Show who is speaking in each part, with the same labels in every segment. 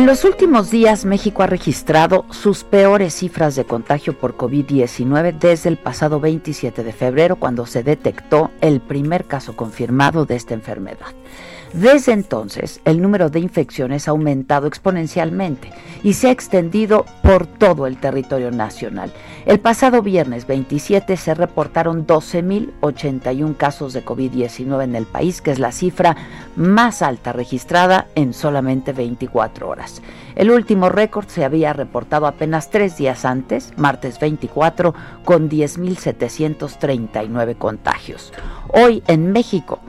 Speaker 1: En los últimos días, México ha registrado sus peores cifras de contagio por COVID-19 desde el pasado 27 de febrero, cuando se detectó el primer caso confirmado de esta enfermedad. Desde entonces, el número de infecciones ha aumentado exponencialmente y se ha extendido por todo el territorio nacional. El pasado viernes 27 se reportaron 12.081 casos de COVID-19 en el país, que es la cifra más alta registrada en solamente 24 horas. El último récord se había reportado apenas tres días antes, martes 24, con 10.739 contagios. Hoy en México,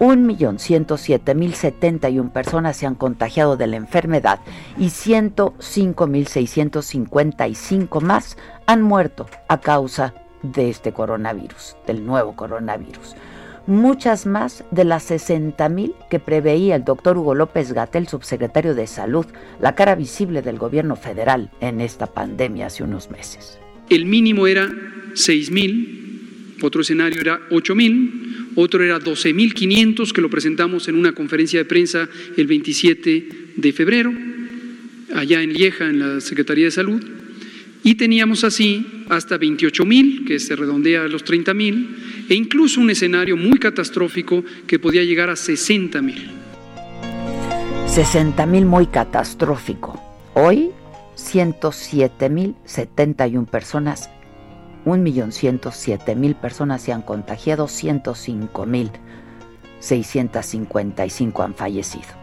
Speaker 1: 1.107.071 personas se han contagiado de la enfermedad y 105.655 más han muerto a causa de este coronavirus, del nuevo coronavirus. Muchas más de las 60.000 que preveía el doctor Hugo López Gatel, subsecretario de Salud, la cara visible del gobierno federal en esta pandemia hace unos meses.
Speaker 2: El mínimo era 6.000, otro escenario era 8.000 otro era 12.500 que lo presentamos en una conferencia de prensa el 27 de febrero, allá en Lieja, en la Secretaría de Salud, y teníamos así hasta 28.000, que se redondea a los 30.000, e incluso un escenario muy catastrófico que podía llegar a 60.000.
Speaker 1: 60.000 muy catastrófico. Hoy, 107.071 personas 1.107.000 personas se han contagiado, 105.655 han fallecido.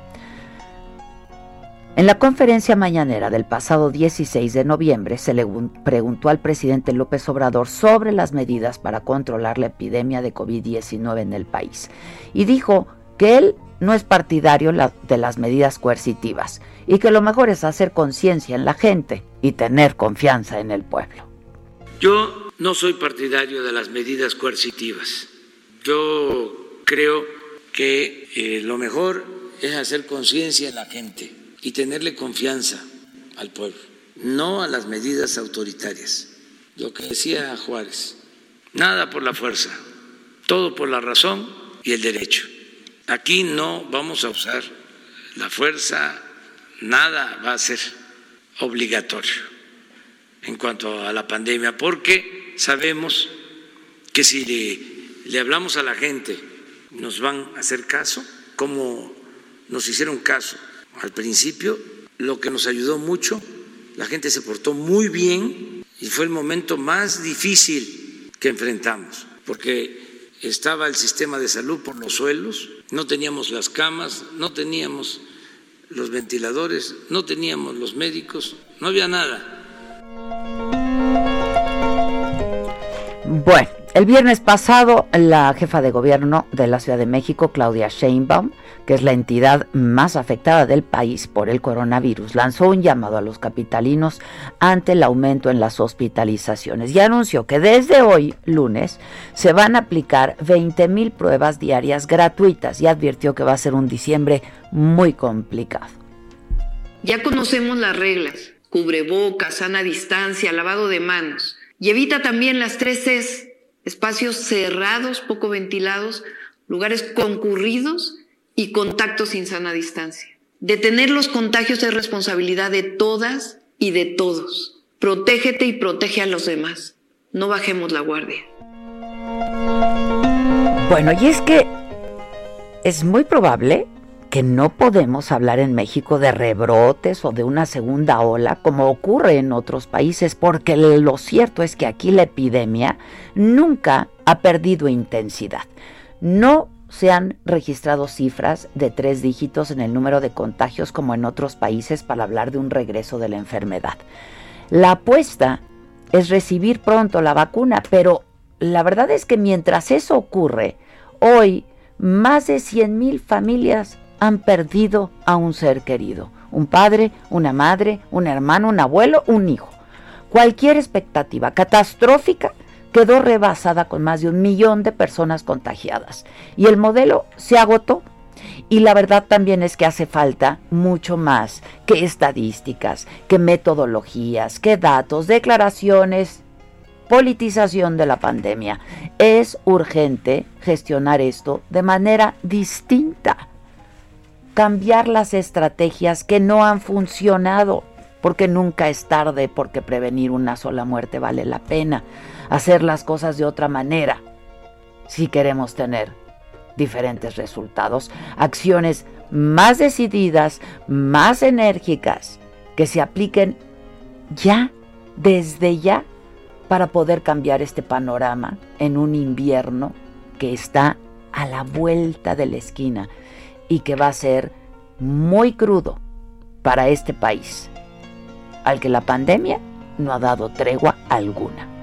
Speaker 1: En la conferencia mañanera del pasado 16 de noviembre se le preguntó al presidente López Obrador sobre las medidas para controlar la epidemia de COVID-19 en el país y dijo que él no es partidario de las medidas coercitivas y que lo mejor es hacer conciencia en la gente y tener confianza en el pueblo.
Speaker 3: Yo no soy partidario de las medidas coercitivas. Yo creo que eh, lo mejor es hacer conciencia en la gente y tenerle confianza al pueblo, no a las medidas autoritarias. Lo que decía Juárez, nada por la fuerza, todo por la razón y el derecho. Aquí no vamos a usar la fuerza, nada va a ser obligatorio en cuanto a la pandemia, porque sabemos que si le, hablamos a la gente nos van a hacer caso, como nos hicieron caso al principio, lo que nos ayudó mucho, la gente se portó muy bien y fue el momento más difícil que enfrentamos, porque estaba el sistema de salud por los suelos, no teníamos las camas, no teníamos los ventiladores, no teníamos los médicos, no había nada.
Speaker 1: Bueno, el viernes pasado la jefa de gobierno de la Ciudad de México, Claudia Sheinbaum, que es la entidad más afectada del país por el coronavirus, lanzó un llamado a los capitalinos ante el aumento en las hospitalizaciones y anunció que desde hoy, lunes, se van a aplicar 20 mil pruebas diarias gratuitas y advirtió que va a ser un diciembre muy complicado.
Speaker 4: Ya conocemos las reglas, cubrebocas, sana distancia, lavado de manos y evita también las tres Cs, espacios cerrados, poco ventilados, lugares concurridos y contactos sin sana distancia. Detener los contagios es responsabilidad de todas y de todos. Protégete y protege a los demás. No bajemos la guardia.
Speaker 1: Bueno, y es que es muy probable que no podemos hablar en México de rebrotes o de una segunda ola como ocurre en otros países, porque lo cierto es que aquí la epidemia nunca ha perdido intensidad. No se han registrado cifras de tres dígitos en el número de contagios como en otros países para hablar de un regreso de la enfermedad. La apuesta es recibir pronto la vacuna, pero la verdad es que mientras eso ocurre, hoy más de 100.000 familias han perdido a un ser querido. un padre, una madre, un hermano, un abuelo, un hijo. Cualquier expectativa catastrófica quedó rebasada con más de un millón de personas contagiadas y el modelo se agotó. Y la verdad también es que hace falta mucho más que estadísticas, que metodologías, que datos, declaraciones, politización de la pandemia. Es urgente gestionar esto de manera distinta, cambiar las estrategias que no han funcionado, porque nunca es tarde, porque prevenir una sola muerte vale la pena, hacer las cosas de otra manera, si queremos tener diferentes resultados, acciones más decididas, más enérgicas, que se apliquen ya, desde ya, para poder cambiar este panorama en un invierno que está a la vuelta de la esquina y que va a ser muy crudo para este país, al que la pandemia no ha dado tregua alguna.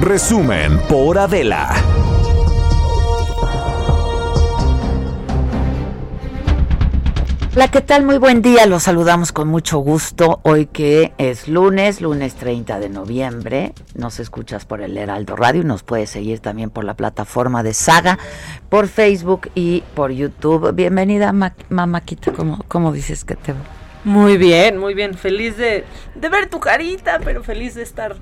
Speaker 5: Resumen por Adela.
Speaker 1: Hola, ¿qué tal? Muy buen día. Los saludamos con mucho gusto. Hoy que es lunes, lunes 30 de noviembre. Nos escuchas por el Heraldo Radio y nos puedes seguir también por la plataforma de Saga, por Facebook y por YouTube. Bienvenida, Mamáquita. ¿Cómo, ¿Cómo dices que te va?
Speaker 6: Muy bien, muy bien. Feliz de, de ver tu carita, pero feliz de estar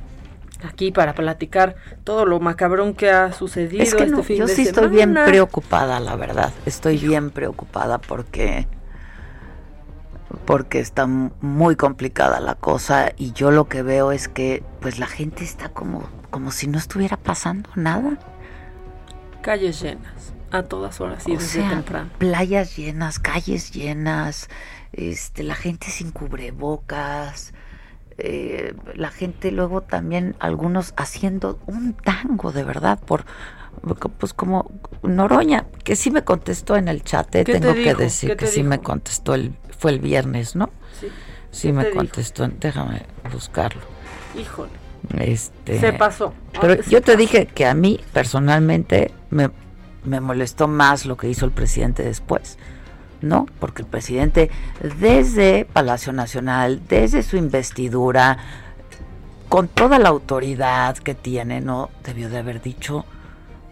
Speaker 6: aquí para platicar todo lo macabrón que ha sucedido
Speaker 1: es que
Speaker 6: este fin
Speaker 1: yo
Speaker 6: de
Speaker 1: sí
Speaker 6: semana.
Speaker 1: estoy bien preocupada, la verdad. Estoy bien preocupada porque porque está muy complicada la cosa y yo lo que veo es que pues la gente está como como si no estuviera pasando nada.
Speaker 6: Calles llenas a todas horas y
Speaker 1: o
Speaker 6: desde
Speaker 1: sea,
Speaker 6: temprano.
Speaker 1: Playas llenas, calles llenas, este la gente sin cubrebocas. Eh, la gente luego también algunos haciendo un tango de verdad por pues como Noroña que sí me contestó en el chat eh,
Speaker 6: ¿Qué te
Speaker 1: tengo que decir
Speaker 6: ¿Qué
Speaker 1: que
Speaker 6: te
Speaker 1: sí me contestó el fue el viernes no
Speaker 6: Sí,
Speaker 1: sí
Speaker 6: ¿Qué
Speaker 1: me
Speaker 6: dijo?
Speaker 1: contestó déjame buscarlo
Speaker 6: Híjole,
Speaker 1: este
Speaker 6: se pasó.
Speaker 1: pero
Speaker 6: se
Speaker 1: yo te
Speaker 6: pasó.
Speaker 1: dije que a mí personalmente me, me molestó más lo que hizo el presidente después. ¿No? Porque el presidente desde Palacio Nacional, desde su investidura, con toda la autoridad que tiene, ¿no? Debió de haber dicho,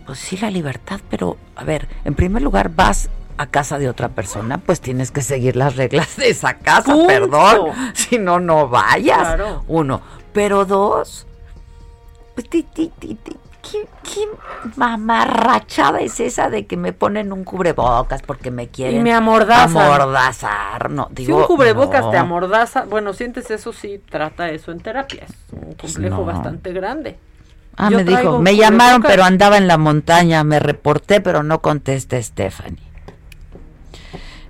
Speaker 1: pues sí, la libertad, pero a ver, en primer lugar vas a casa de otra persona, pues tienes que seguir las reglas de esa casa,
Speaker 6: Punto.
Speaker 1: perdón. Si no, no vayas.
Speaker 6: Claro.
Speaker 1: Uno. Pero dos, pues, ti, ti, ¿Qué, qué mamarrachada es esa de que me ponen un cubrebocas porque me quieren
Speaker 6: Y me amordazan.
Speaker 1: amordazar? No,
Speaker 6: Si
Speaker 1: digo,
Speaker 6: un cubrebocas
Speaker 1: no.
Speaker 6: te amordaza, bueno, sientes eso, sí, trata eso en terapia. Es un complejo
Speaker 1: no.
Speaker 6: bastante grande.
Speaker 1: Ah,
Speaker 6: Yo
Speaker 1: me dijo, me llamaron, pero andaba en la montaña, me reporté, pero no contesté, Stephanie.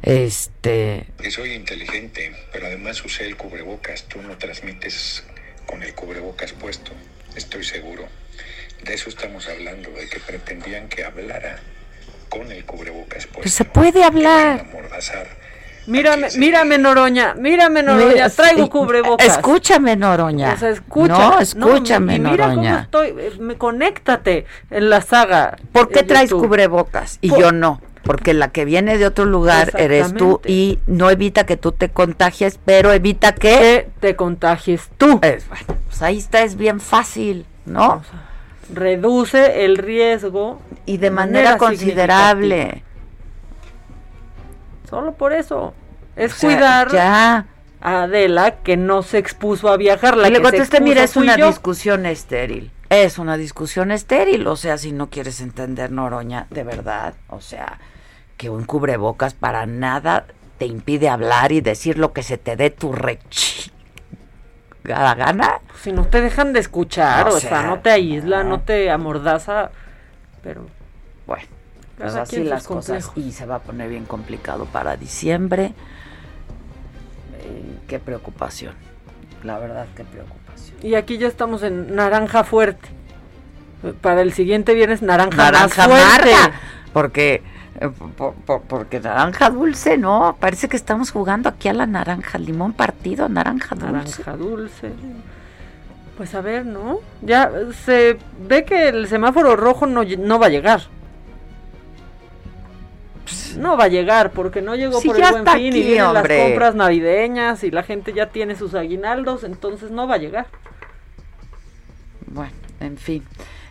Speaker 1: Este,
Speaker 7: Que soy inteligente, pero además usé el cubrebocas. Tú no transmites con el cubrebocas puesto, estoy seguro. De eso estamos hablando, de que pretendían que hablara con el cubrebocas puesto.
Speaker 1: Pues se puede hablar.
Speaker 6: Mírame, mírame, Noroña, mírame, Noroña,
Speaker 1: Mira,
Speaker 6: traigo cubrebocas.
Speaker 1: Escúchame, Noroña.
Speaker 6: O sea, escucha.
Speaker 1: No, escúchame,
Speaker 6: y mira cómo
Speaker 1: Noroña.
Speaker 6: estoy, eh, me conéctate en la saga.
Speaker 1: ¿Por qué
Speaker 6: en
Speaker 1: traes
Speaker 6: YouTube.
Speaker 1: cubrebocas y
Speaker 6: Por-
Speaker 1: yo no? Porque la que viene de otro lugar eres tú y no evita que tú te contagies, pero evita que...
Speaker 6: Que te contagies tú.
Speaker 1: Es, bueno, pues ahí está, es bien fácil, ¿no?
Speaker 6: Reduce el riesgo
Speaker 1: Y de manera considerable.
Speaker 6: Solo por eso. Es
Speaker 1: O sea,
Speaker 6: cuidar
Speaker 1: Ya.
Speaker 6: a Adela que no se expuso a viajar. La
Speaker 1: Y le
Speaker 6: que
Speaker 1: contesté, mira, es una
Speaker 6: yo".
Speaker 1: discusión estéril. Es una discusión estéril, o sea, si no quieres entender Noroña, de verdad, o sea, que un cubrebocas para nada te impide hablar y decir lo que se te dé tu rechi gana.
Speaker 6: Si no te dejan de escuchar,
Speaker 1: O
Speaker 6: o, sea,
Speaker 1: sea,
Speaker 6: no te aísla,
Speaker 1: no.
Speaker 6: no te amordaza, pero
Speaker 1: Bueno, pues así las cosas y se va a poner bien complicado para diciembre. Eh, qué preocupación, la verdad, qué preocupación.
Speaker 6: Y aquí ya estamos en naranja fuerte. Para el siguiente viernes naranja,
Speaker 1: naranja
Speaker 6: más fuerte.
Speaker 1: porque Eh, porque naranja dulce, no, parece que estamos jugando aquí a la naranja, limón partido, naranja dulce.
Speaker 6: Naranja dulce. Pues a ver, ¿no? Ya se ve que el semáforo rojo no, no va a llegar. No va a llegar porque no llegó por el buen fin y vienen las compras navideñas y la gente ya tiene sus aguinaldos, entonces no va a llegar.
Speaker 1: Bueno, en fin.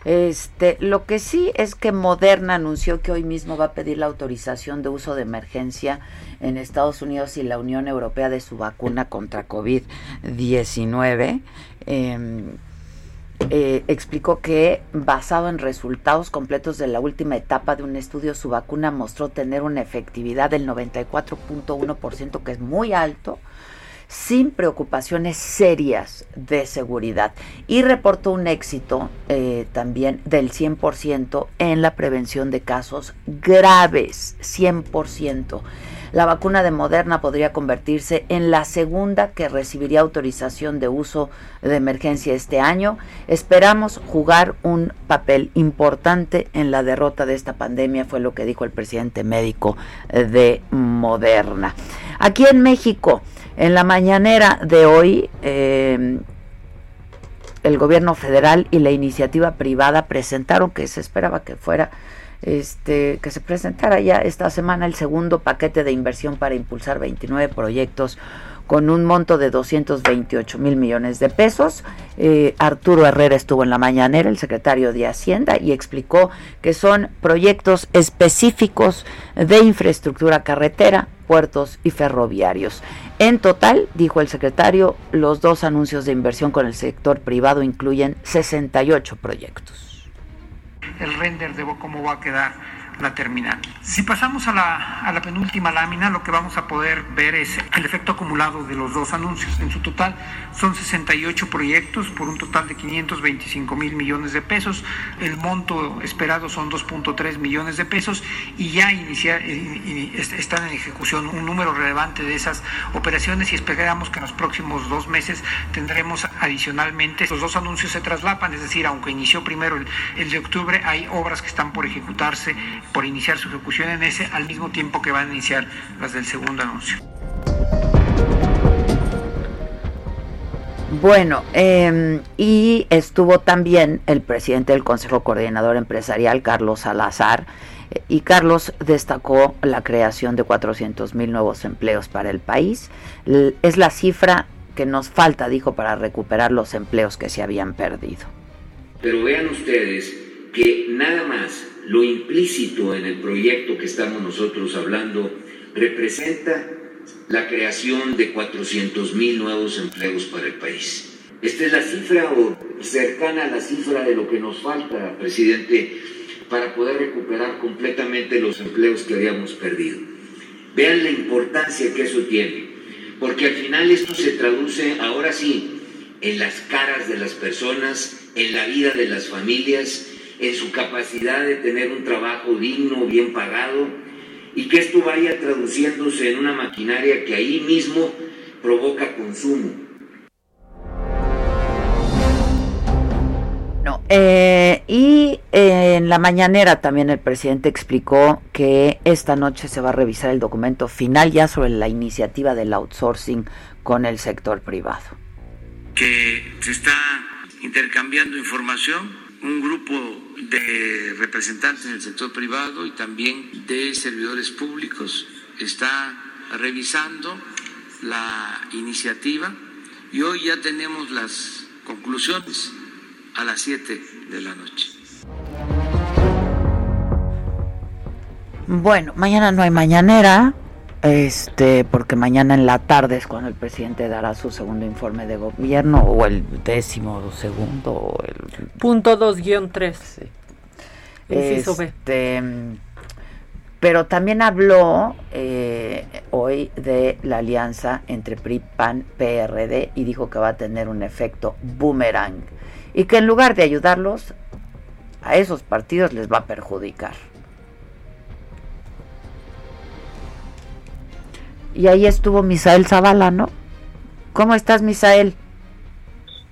Speaker 1: Este, lo que sí es que Moderna anunció que hoy mismo va a pedir la autorización de uso de emergencia en Estados Unidos y la Unión Europea de su vacuna contra COVID-19. Em, eh, explicó que basado en resultados completos de la última etapa de un estudio, su vacuna mostró tener una efectividad del 94.1%, que es muy alto, sin preocupaciones serias de seguridad y reportó un éxito eh, también del 100% en la prevención de casos graves, 100%. La vacuna de Moderna podría convertirse en la segunda que recibiría autorización de uso de emergencia este año. Esperamos jugar un papel importante en la derrota de esta pandemia, fue lo que dijo el presidente médico de Moderna. Aquí en México, en la mañanera de hoy, eh, el gobierno federal y la iniciativa privada presentaron que se esperaba que fuera este, que se presentara ya esta semana el segundo paquete de inversión para impulsar 29 proyectos con un monto de 228 mil millones de pesos. Eh, Arturo Herrera estuvo en la mañanera, el secretario de Hacienda, y explicó que son proyectos específicos de infraestructura carretera, puertos y ferroviarios. En total, dijo el secretario, los dos anuncios de inversión con el sector privado incluyen 68 proyectos
Speaker 8: el render de cómo va a quedar la terminal. Si pasamos a la, a la penúltima lámina, lo que vamos a poder ver es el efecto acumulado de los dos anuncios. En su total son 68 proyectos por un total de 525 mil millones de pesos. El monto esperado son 2.3 millones de pesos y ya inicia, están en ejecución un número relevante de esas operaciones y esperamos que en los próximos dos meses tendremos adicionalmente los dos anuncios se traslapan, es decir, aunque inició primero el, el de octubre, hay obras que están por ejecutarse por iniciar su ejecución en ese al mismo tiempo que van a iniciar las del segundo anuncio.
Speaker 1: Bueno, em, y estuvo también el presidente del Consejo Coordinador Empresarial, Carlos Salazar, y Carlos destacó la creación de 400 mil nuevos empleos para el país. Es la cifra que nos falta, dijo, para recuperar los empleos que se habían perdido.
Speaker 3: Pero vean ustedes que nada más lo implícito en el proyecto que estamos nosotros hablando representa la creación de 400 mil nuevos empleos para el país. Esta es la cifra o cercana a la cifra de lo que nos falta, presidente, para poder recuperar completamente los empleos que habíamos perdido. Vean la importancia que eso tiene, porque al final esto se traduce ahora sí en las caras de las personas, en la vida de las familias, en su capacidad de tener un trabajo digno, bien pagado, y que esto vaya traduciéndose en una maquinaria que ahí mismo provoca consumo.
Speaker 1: No, eh, y en la mañanera también el presidente explicó que esta noche se va a revisar el documento final ya sobre la iniciativa del outsourcing con el sector privado.
Speaker 3: Que se está intercambiando información, un grupo de representantes del sector privado y también de servidores públicos. Está revisando la iniciativa y hoy ya tenemos las conclusiones a las 7 de la noche.
Speaker 1: Bueno, mañana no hay mañanera, este, porque mañana en la tarde es cuando el presidente dará su segundo informe de gobierno o el décimo segundo o el
Speaker 6: punto 2-3. Sí.
Speaker 1: Este, pero también habló eh, hoy de la alianza entre PRI, PAN, PRD y dijo que va a tener un efecto boomerang y que en lugar de ayudarlos a esos partidos les va a perjudicar. Y ahí estuvo Misael Zavala, ¿no? ¿Cómo estás, Misael?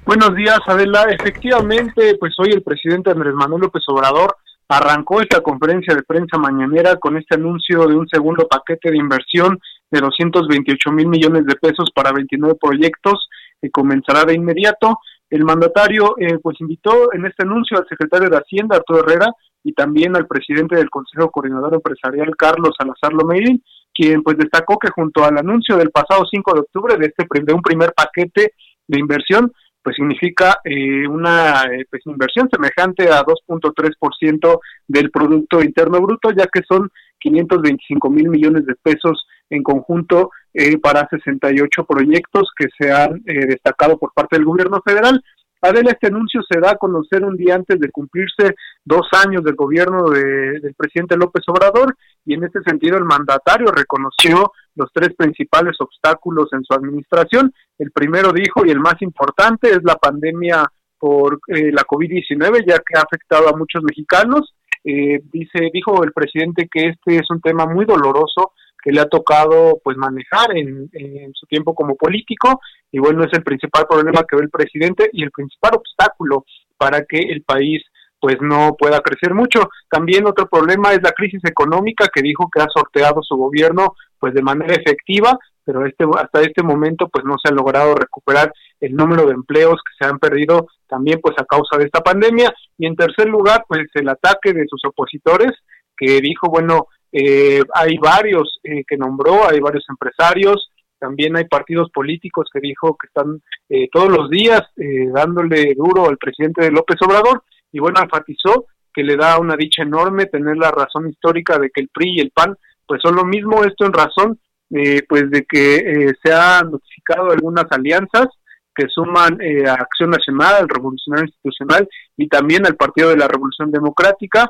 Speaker 9: Buenos días, Adela. Efectivamente, pues hoy el presidente Andrés Manuel López Obrador arrancó esta conferencia de prensa mañanera con este anuncio de un segundo paquete de inversión de 228 mil millones de pesos para 29 proyectos que comenzará de inmediato. El mandatario eh, pues invitó en este anuncio al secretario de Hacienda, Arturo Herrera, y también al presidente del Consejo Coordinador Empresarial, Carlos Salazar Lomeín, quien pues destacó que junto al anuncio del pasado 5 de octubre de este de un primer paquete de inversión, pues significa eh, una eh, pues, inversión semejante a 2.3% del Producto Interno Bruto, ya que son 525 mil millones de pesos en conjunto eh, para 68 proyectos que se han destacado por parte del gobierno federal. Adela, este anuncio se da a conocer un día antes de cumplirse dos años del gobierno del presidente López Obrador y en este sentido el mandatario reconoció los tres principales obstáculos en su administración. El primero dijo y el más importante es la pandemia por eh, la COVID-19 ya que ha afectado a muchos mexicanos. Eh, dice dijo el presidente que este es un tema muy doloroso que le ha tocado pues manejar en, su tiempo como político y bueno es el principal problema que ve el presidente y el principal obstáculo para que el país pues no pueda crecer mucho. También otro problema es la crisis económica que dijo que ha sorteado su gobierno pues de manera efectiva, pero este hasta este momento pues no se ha logrado recuperar el número de empleos que se han perdido también pues a causa de esta pandemia y en tercer lugar pues el ataque de sus opositores que dijo bueno eh, hay varios eh, que nombró, hay varios empresarios, también hay partidos políticos que dijo que están eh, todos los días dándole duro al presidente López Obrador y bueno, enfatizó que le da una dicha enorme tener la razón histórica de que el PRI y el PAN pues son lo mismo, esto en razón pues de que se han notificado algunas alianzas que suman a Acción Nacional, al Revolucionario Institucional y también al Partido de la Revolución Democrática,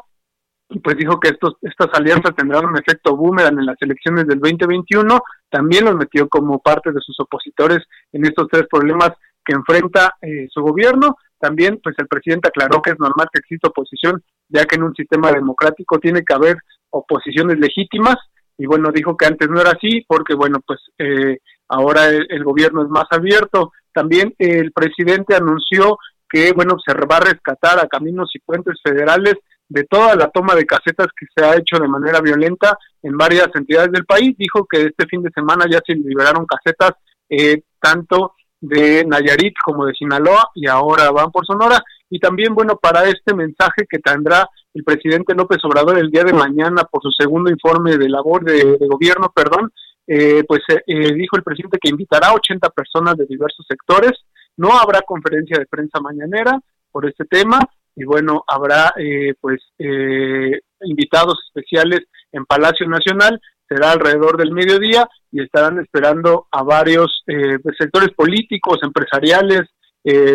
Speaker 9: pues dijo que estos, estas alianzas tendrán un efecto boomerang en las elecciones del 2021, también los metió como parte de sus opositores en estos tres problemas enfrenta eh, su gobierno. También, pues el presidente aclaró que es normal que exista oposición, ya que en un sistema democrático tiene que haber oposiciones legítimas, y bueno, dijo que antes no era así, porque bueno, pues eh, ahora el, gobierno es más abierto. También el presidente anunció que, bueno, se va a rescatar a caminos y puentes federales de toda la toma de casetas que se ha hecho de manera violenta en varias entidades del país. Dijo que este fin de semana ya se liberaron casetas eh, tanto de Nayarit como de Sinaloa y ahora van por Sonora. Y también, bueno, para este mensaje que tendrá el presidente López Obrador el día de mañana por su segundo informe de labor de, gobierno, perdón, eh, pues eh, dijo el presidente que invitará a 80 personas de diversos sectores. No habrá conferencia de prensa mañanera por este tema y bueno, habrá eh, pues eh, invitados especiales en Palacio Nacional, será alrededor del mediodía y estarán esperando a varios eh, pues, sectores políticos, empresariales,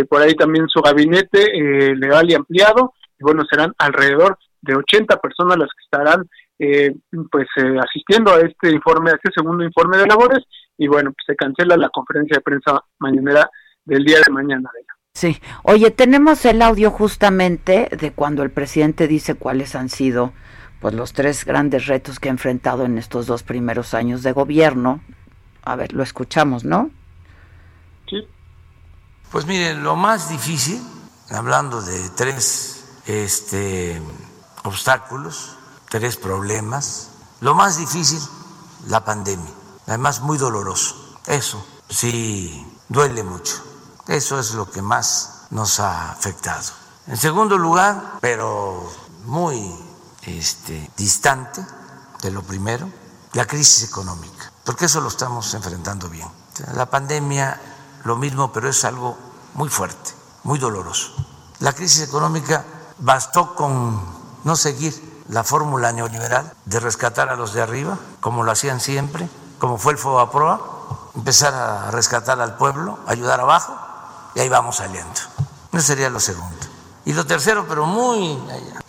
Speaker 9: por ahí también su gabinete legal y ampliado, y bueno, serán alrededor de 80 personas las que estarán pues asistiendo a este informe, a este segundo informe de labores, y bueno, pues se cancela la conferencia de prensa mañanera del día de mañana.
Speaker 1: Sí. Oye, tenemos el audio justamente de cuando el presidente dice cuáles han sido pues los tres grandes retos que ha enfrentado en estos dos primeros años de gobierno. A ver, lo escuchamos, ¿no?
Speaker 3: Sí. Pues miren, lo más difícil, hablando de tres este, obstáculos, tres problemas, lo más difícil, la pandemia, además muy doloroso. Eso sí duele mucho eso es lo que más nos ha afectado. En segundo lugar, pero muy este, distante de lo primero, la crisis económica, porque eso lo estamos enfrentando bien. La pandemia, lo mismo, pero es algo muy fuerte, muy doloroso. La crisis económica bastó con no seguir la fórmula neoliberal de rescatar a los de arriba, como lo hacían siempre, como fue el FOBAPROA, empezar a rescatar al pueblo, ayudar abajo, y ahí vamos saliendo. Eso sería lo segundo. Y lo tercero, pero muy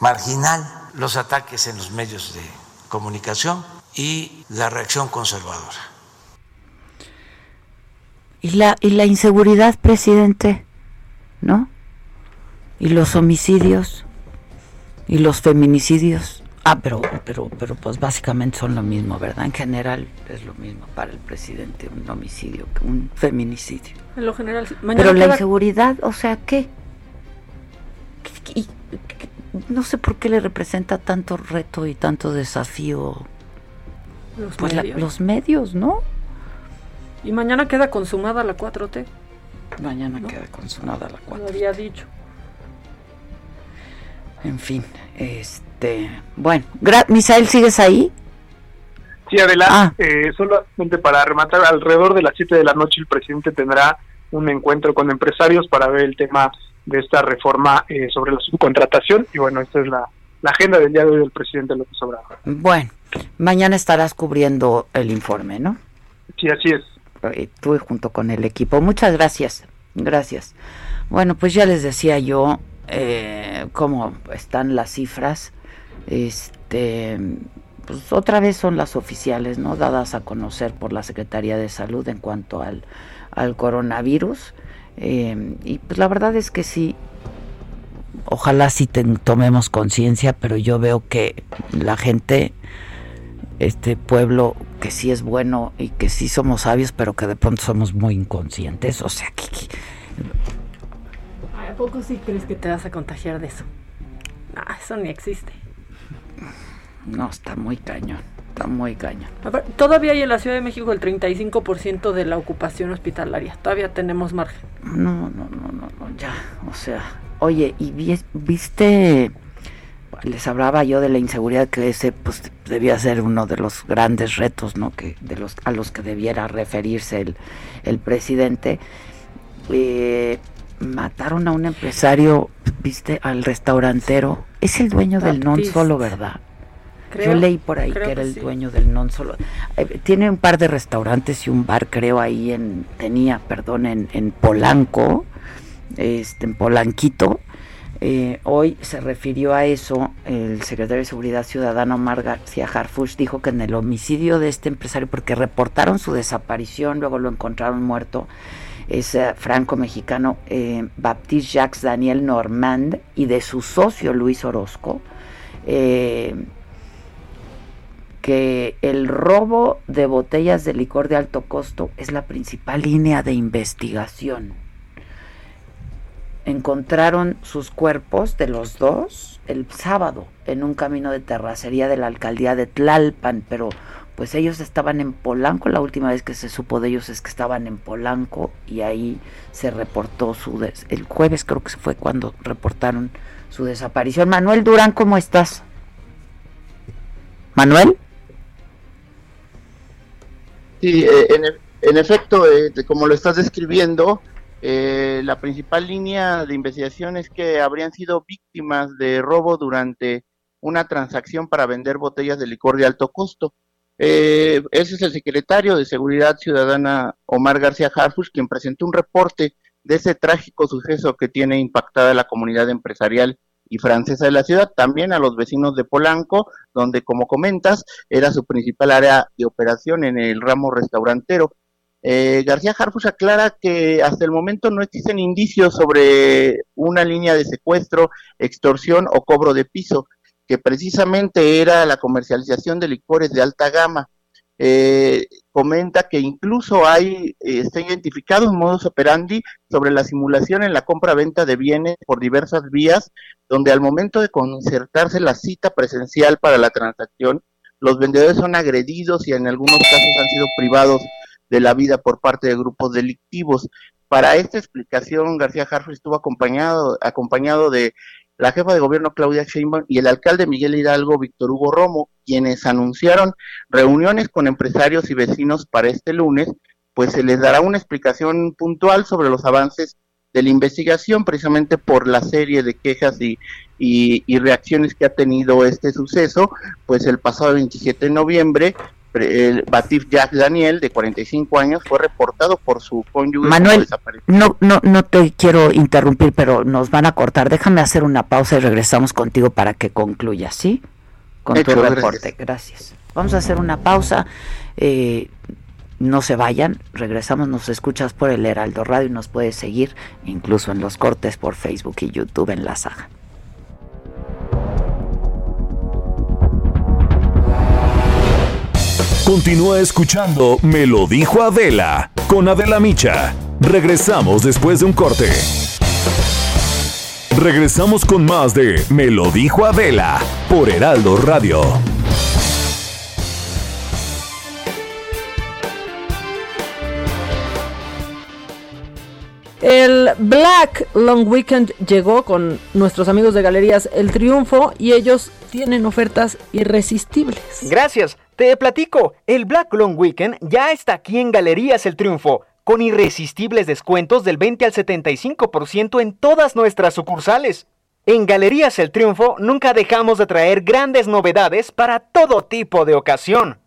Speaker 3: marginal, los ataques en los medios de comunicación y la reacción conservadora.
Speaker 1: Y la, y la inseguridad, presidente, ¿no? Y los homicidios y los feminicidios. Ah, pero, pero, pero pues básicamente son lo mismo, ¿verdad? En general es lo mismo para el presidente un homicidio que un feminicidio.
Speaker 6: En lo general,
Speaker 1: pero la inseguridad, o sea, ¿qué? No sé por qué le representa tanto reto y tanto desafío.
Speaker 6: Los,
Speaker 1: pues la-
Speaker 6: medios.
Speaker 1: los medios, ¿no?
Speaker 6: Y mañana queda consumada la 4T.
Speaker 1: Mañana queda consumada la
Speaker 6: Lo
Speaker 1: 4.
Speaker 6: había dicho.
Speaker 1: En fin, este. Bueno, gra- Misael, ¿sigues ahí?
Speaker 9: Sí, Adela,
Speaker 1: Ah.
Speaker 9: eh, solamente para rematar, alrededor de las 7 de la noche el presidente tendrá un encuentro con empresarios para ver el tema de esta reforma eh, sobre la subcontratación y bueno, esta es la, la agenda del día de hoy del presidente López Obrador.
Speaker 1: Bueno, mañana estarás cubriendo el informe, ¿no?
Speaker 9: Sí, así es.
Speaker 1: Eh, Tú junto con el equipo. Muchas gracias. Gracias. Bueno, pues ya les decía yo eh, cómo están las cifras. Este, pues otra vez son las oficiales, ¿no? Dadas a conocer por la Secretaría de Salud en cuanto al, al coronavirus. Eh, y pues la verdad es que sí, ojalá sí tomemos conciencia, pero yo veo que la gente, este pueblo que sí es bueno y que sí somos sabios, pero que de pronto somos muy inconscientes, o sea, que, que-
Speaker 6: ¿A poco sí crees que te vas a contagiar de eso? No, eso ni existe.
Speaker 1: no, está muy cañón, está muy cañón.
Speaker 6: A ver, todavía hay en la Ciudad de México el 35% de la ocupación hospitalaria. Todavía tenemos margen.
Speaker 1: No, no, no, no, no, ya, o sea, oye, ¿y vi- viste? Les hablaba yo de la inseguridad que ese pues debía ser uno de los grandes retos, ¿no? Que de los a los que debiera referirse el, el presidente. Eh, mataron a un empresario, viste, al restaurantero. Es el dueño del non solo, ¿verdad?
Speaker 6: Creo-
Speaker 1: Yo leí por ahí que era
Speaker 6: que
Speaker 1: el
Speaker 6: sí.
Speaker 1: dueño del non solo. Eh, tiene un par de restaurantes y un bar, creo, ahí en, tenía, perdón, en, en Polanco, este, en Polanquito. Eh, hoy se refirió a eso el secretario de Seguridad Ciudadana Omar García Harfuch dijo que en el homicidio de este empresario, porque reportaron su desaparición, luego lo encontraron muerto, es eh, franco-mexicano eh, Baptiste Jacques Daniel Normand y de su socio Luis Orozco, eh, que el robo de botellas de licor de alto costo es la principal línea de investigación. Encontraron sus cuerpos de los dos el sábado en un camino de terracería de la alcaldía de Tlalpan, pero pues ellos estaban en Polanco, la última vez que se supo de ellos es que estaban en Polanco y ahí se reportó su des el jueves creo que fue cuando reportaron su desaparición. Manuel Durán, ¿cómo estás? Manuel?
Speaker 10: Sí, eh, en, en efecto, eh, como lo estás describiendo, eh, la principal línea de investigación es que habrían sido víctimas de robo durante una transacción para vender botellas de licor de alto costo. Eh, ese es el secretario de Seguridad Ciudadana, Omar García Harfuch, quien presentó un reporte de ese trágico suceso que tiene impactada la comunidad empresarial y francesa de la ciudad, también a los vecinos de Polanco, donde, como comentas, era su principal área de operación en el ramo restaurantero. Eh, García Harfuch aclara que hasta el momento no existen indicios sobre una línea de secuestro, extorsión o cobro de piso, que precisamente era la comercialización de licores de alta gama. Eh, comenta que incluso hay, eh, está identificado un modus operandi sobre la simulación en la compra-venta de bienes por diversas vías, donde al momento de concertarse la cita presencial para la transacción, los vendedores son agredidos y en algunos casos han sido privados de la vida por parte de grupos delictivos. Para esta explicación, García Harfuch estuvo acompañado, acompañado de la jefa de gobierno Claudia Sheinbaum y el alcalde Miguel Hidalgo Víctor Hugo Romo, quienes anunciaron reuniones con empresarios y vecinos para este lunes, pues se les dará una explicación puntual sobre los avances de la investigación, precisamente por la serie de quejas y, y, y reacciones que ha tenido este suceso, pues el pasado 27 de noviembre el Batif Jack Daniel, de 45 años, fue reportado por su cónyuge
Speaker 1: Manuel, no, no, no te quiero interrumpir, pero nos van a cortar. Déjame hacer una pausa y regresamos contigo para que concluyas, ¿sí? Con
Speaker 10: Hecho,
Speaker 1: tu
Speaker 10: gracias.
Speaker 1: reporte. Gracias. Vamos a hacer una pausa. eh, no se vayan, regresamos, nos escuchas por el Heraldo Radio y nos puedes seguir incluso en los cortes por Facebook y YouTube en la saga.
Speaker 5: Continúa escuchando Me lo dijo Adela con Adela Micha. Regresamos después de un corte. Regresamos con más de Me lo dijo Adela por Heraldo Radio.
Speaker 6: El Black Long Weekend llegó con nuestros amigos de Galerías El Triunfo y ellos tienen ofertas irresistibles.
Speaker 11: Gracias. Te platico, el Black Long Weekend ya está aquí en Galerías El Triunfo, con irresistibles descuentos del 20 al 75% en todas nuestras sucursales. En Galerías El Triunfo nunca dejamos de traer grandes novedades para todo tipo de ocasión.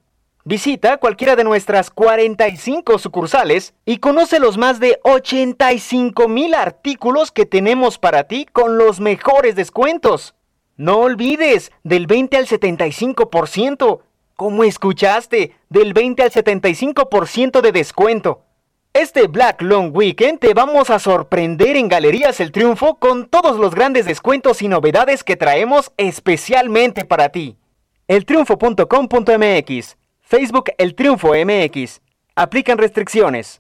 Speaker 11: Visita cualquiera de nuestras 45 sucursales y conoce los más de 85 mil artículos que tenemos para ti con los mejores descuentos. No olvides, del 20 al 75%. ¿Cómo escuchaste? Del 20 al 75% de descuento. Este Black Long Weekend te vamos a sorprender en Galerías El Triunfo con todos los grandes descuentos y novedades que traemos especialmente para ti. Eltriunfo.com.mx Facebook El Triunfo MX. Aplican restricciones.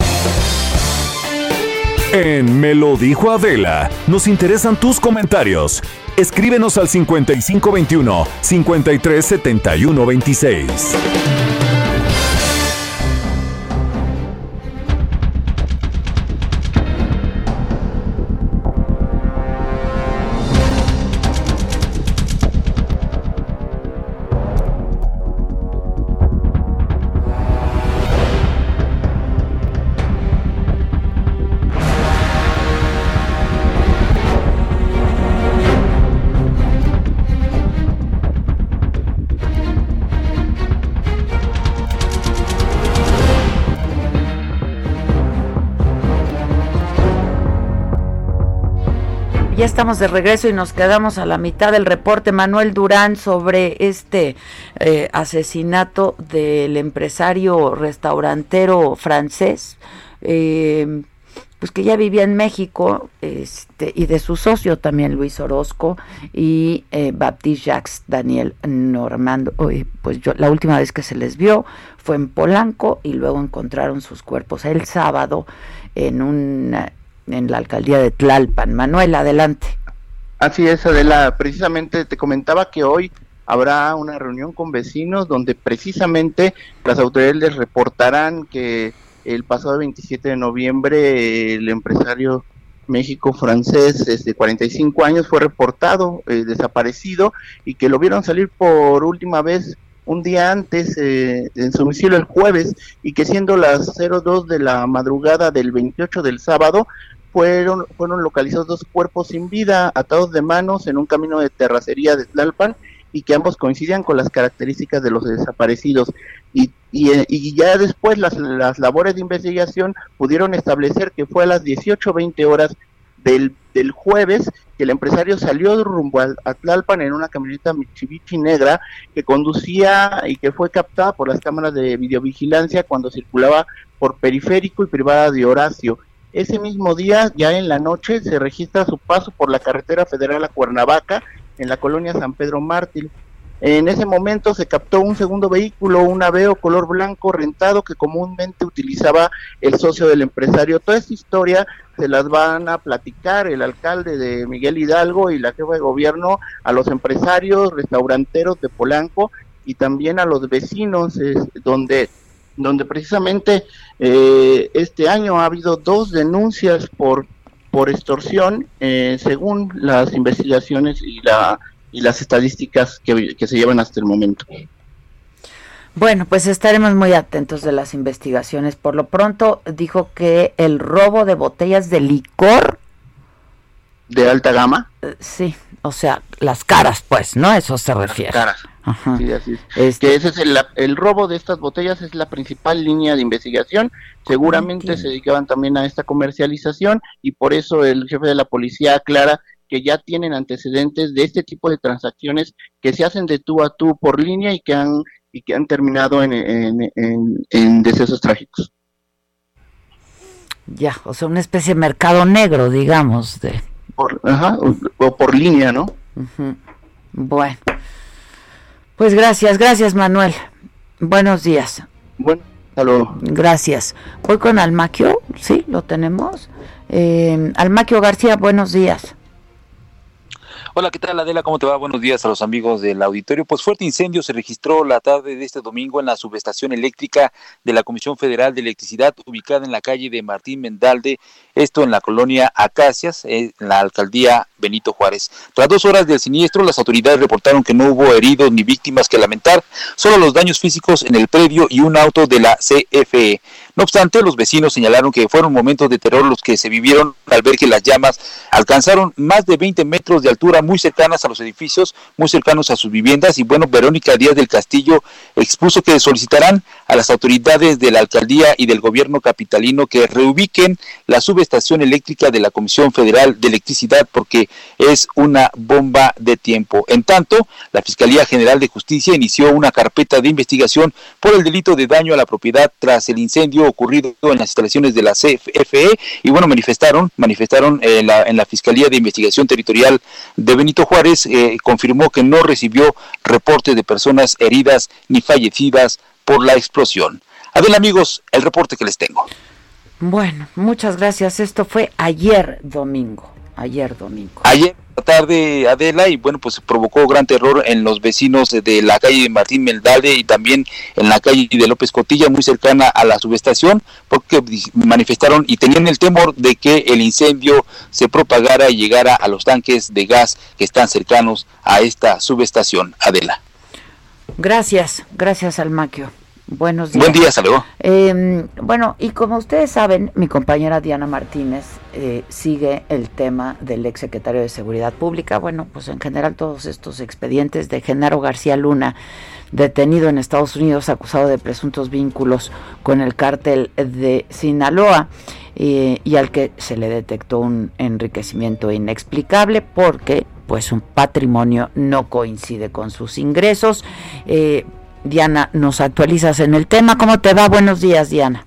Speaker 5: En Me lo dijo Adela, nos interesan tus comentarios. Escríbenos al 5521 537126.
Speaker 1: Ya estamos de regreso y nos quedamos a la mitad del reporte. Manuel Durán sobre este eh, asesinato del empresario restaurantero francés, eh, pues que ya vivía en México, este, y de su socio también Luis Orozco y eh, Baptiste Jacques Daniel Normando. pues yo la última vez que se les vio fue en Polanco y luego encontraron sus cuerpos el sábado en una en la alcaldía de Tlalpan. Manuel, adelante.
Speaker 10: Así es, Adela. Precisamente te comentaba que hoy habrá una reunión con vecinos donde precisamente las autoridades les reportarán que el pasado 27 de noviembre el empresario México francés de 45 años fue reportado eh, desaparecido y que lo vieron salir por última vez un día antes eh, en su domicilio el jueves y que siendo las 02 de la madrugada del 28 del sábado fueron, fueron localizados dos cuerpos sin vida, atados de manos en un camino de terracería de Tlalpan y que ambos coincidían con las características de los desaparecidos. Y, y, ya después las, las, labores de investigación pudieron establecer que fue a las 18.20 horas del, del, jueves que el empresario salió rumbo a, Tlalpan en una camioneta Mitsubishi negra que conducía y que fue captada por las cámaras de videovigilancia cuando circulaba por periférico y privada de Horacio ese mismo día, ya en la noche, se registra su paso por la carretera federal a Cuernavaca, en la colonia San Pedro Mártir. En ese momento se captó un segundo vehículo, un Aveo color blanco rentado que comúnmente utilizaba el socio del empresario. Toda esta historia se las van a platicar el alcalde de Miguel Hidalgo y la jefa de gobierno a los empresarios, restauranteros de Polanco y también a los vecinos, donde donde precisamente eh, este año ha habido dos denuncias por por extorsión, eh, según las investigaciones y la y las estadísticas que, que se llevan hasta el momento.
Speaker 1: Bueno, pues estaremos muy atentos de las investigaciones. Por lo pronto dijo que el robo de botellas de licor
Speaker 10: de alta gama.
Speaker 1: Eh, sí, o sea, las caras, pues, ¿no? Eso se refiere.
Speaker 10: Las caras. Sí, así es. Este que ese es el, el, robo de estas botellas es la principal línea de investigación. Seguramente se dedicaban también a esta comercialización y por eso el jefe de la policía aclara que ya tienen antecedentes de este tipo de transacciones que se hacen de tú a tú por línea y que han y que han terminado en, en, en, en decesos trágicos.
Speaker 1: Ya, o sea, una especie de mercado negro, digamos, de
Speaker 10: por, ajá, o, o, por línea, ¿no?
Speaker 1: Uh -huh. Bueno, pues gracias, gracias Manuel. Buenos días.
Speaker 10: Bueno, hasta luego.
Speaker 1: Gracias. Voy con Almaquio, sí, lo tenemos. Eh, Almaquio García, buenos días.
Speaker 12: Hola, ¿qué tal Adela? ¿Cómo te va? Buenos días a los amigos del auditorio. Pues fuerte incendio se registró la tarde de este domingo en la subestación eléctrica de la Comisión Federal de Electricidad ubicada en la calle de Martín Mendalde, esto en la colonia Acacias, en la alcaldía Benito Juárez. Tras dos horas del siniestro, las autoridades reportaron que no hubo heridos ni víctimas que lamentar, solo los daños físicos en el predio y un auto de la CFE. No obstante, los vecinos señalaron que fueron momentos de terror los que se vivieron al ver que las llamas alcanzaron más de 20 metros de altura muy cercanas a los edificios, muy cercanos a sus viviendas. Y bueno, Verónica Díaz del Castillo expuso que solicitarán a las autoridades de la alcaldía y del gobierno capitalino que reubiquen la subestación eléctrica de la Comisión Federal de Electricidad porque es una bomba de tiempo. En tanto, la Fiscalía General de Justicia inició una carpeta de investigación por el delito de daño a la propiedad tras el incendio ocurrido en las instalaciones de la CFE y bueno, manifestaron, manifestaron en la, en la Fiscalía de Investigación Territorial de Benito Juárez, eh, confirmó que no recibió reporte de personas heridas ni fallecidas por la explosión. A ver amigos, el reporte que les tengo.
Speaker 1: Bueno, muchas gracias. Esto fue ayer domingo. Ayer domingo.
Speaker 12: Ayer tarde Adela y bueno pues provocó gran terror en los vecinos de la calle de Martín Meldade y también en la calle de López Cotilla muy cercana a la subestación porque manifestaron y tenían el temor de que el incendio se propagara y llegara a los tanques de gas que están cercanos a esta subestación Adela.
Speaker 1: Gracias, gracias Almaquio. Buenos días.
Speaker 12: Buen día, saludos.
Speaker 1: Eh, bueno, y como ustedes saben, mi compañera Diana Martínez eh, sigue el tema del ex secretario de Seguridad Pública. Bueno, pues en general todos estos expedientes de Genaro García Luna, detenido en Estados Unidos acusado de presuntos vínculos con el cártel de Sinaloa eh, y al que se le detectó un enriquecimiento inexplicable porque pues un patrimonio no coincide con sus ingresos. Eh, Diana, nos actualizas en el tema. ¿Cómo te va? Buenos días, Diana.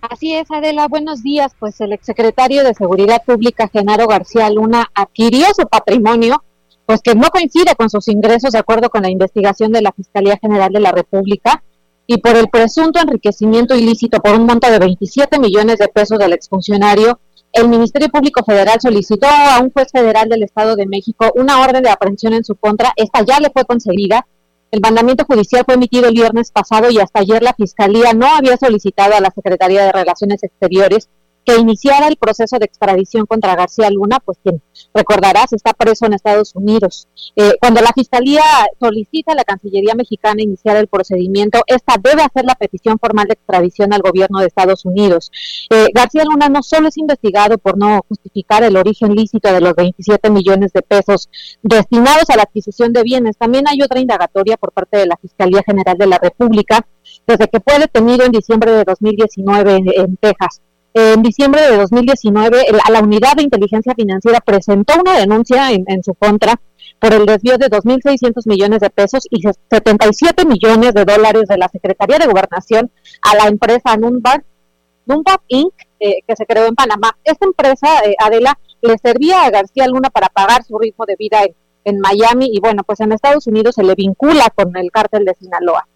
Speaker 13: Así es, Adela, buenos días. Pues el exsecretario de Seguridad Pública, Genaro García Luna, adquirió su patrimonio, pues que no coincide con sus ingresos de acuerdo con la investigación de la Fiscalía General de la República y por el presunto enriquecimiento ilícito por un monto de 27 millones de pesos del exfuncionario, el Ministerio Público Federal solicitó a un juez federal del Estado de México una orden de aprehensión en su contra. Esta ya le fue concedida el mandamiento judicial fue emitido el viernes pasado y hasta ayer la Fiscalía no había solicitado a la Secretaría de Relaciones Exteriores que iniciara el proceso de extradición contra García Luna, pues quien recordarás está preso en Estados Unidos. Eh, cuando la Fiscalía solicita a la Cancillería mexicana iniciar el procedimiento, esta debe hacer la petición formal de extradición al gobierno de Estados Unidos. Eh, García Luna no solo es investigado por no justificar el origen lícito de los 27 millones de pesos destinados a la adquisición de bienes, también hay otra indagatoria por parte de la Fiscalía General de la República desde que fue detenido en diciembre de 2019 en Texas en diciembre de 2019, a la Unidad de Inteligencia Financiera presentó una denuncia en, su contra por el desvío de 2.600 millones de pesos y 77 millones de dólares de la Secretaría de Gobernación a la empresa Nunbar, Nunbar Inc., eh, que se creó en Panamá. Esta empresa, eh, Adela, le servía a García Luna para pagar su ritmo de vida en, en Miami y bueno, pues en Estados Unidos se le vincula con el cártel de Sinaloa.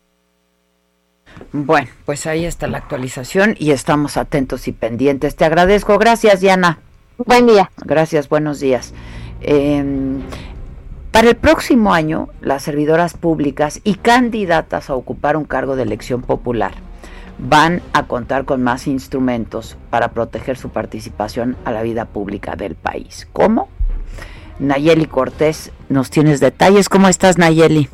Speaker 1: Bueno, pues ahí está la actualización y estamos atentos y pendientes. Te agradezco. Gracias, Diana.
Speaker 13: Buen día.
Speaker 1: Gracias, buenos días. Em, para el próximo año, las servidoras públicas y candidatas a ocupar un cargo de elección popular van a contar con más instrumentos para proteger su participación a la vida pública del país. ¿Cómo? Nayeli Cortés, nos tienes detalles. ¿Cómo estás, Nayeli?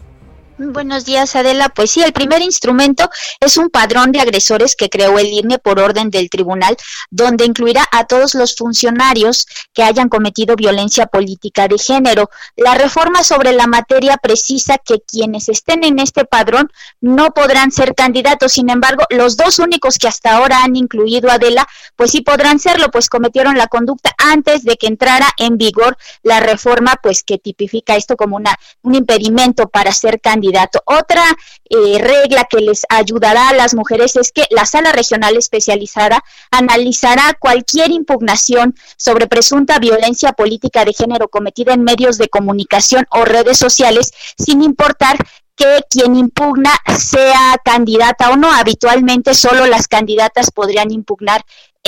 Speaker 14: Buenos días, Adela. Pues sí, el primer instrumento es un padrón de agresores que creó el INE por orden del tribunal, donde incluirá a todos los funcionarios que hayan cometido violencia política de género. La reforma sobre la materia precisa que quienes estén en este padrón no podrán ser candidatos. Sin embargo, los dos únicos que hasta ahora han incluido a Adela, pues sí podrán serlo, pues cometieron la conducta antes de que entrara en vigor la reforma, pues que tipifica esto como una, un impedimento para ser candidato otra eh, regla que les ayudará a las mujeres es que la sala regional especializada analizará cualquier impugnación sobre presunta violencia política de género cometida en medios de comunicación o redes sociales, sin importar que quien impugna sea candidata o no. Habitualmente solo las candidatas podrían impugnar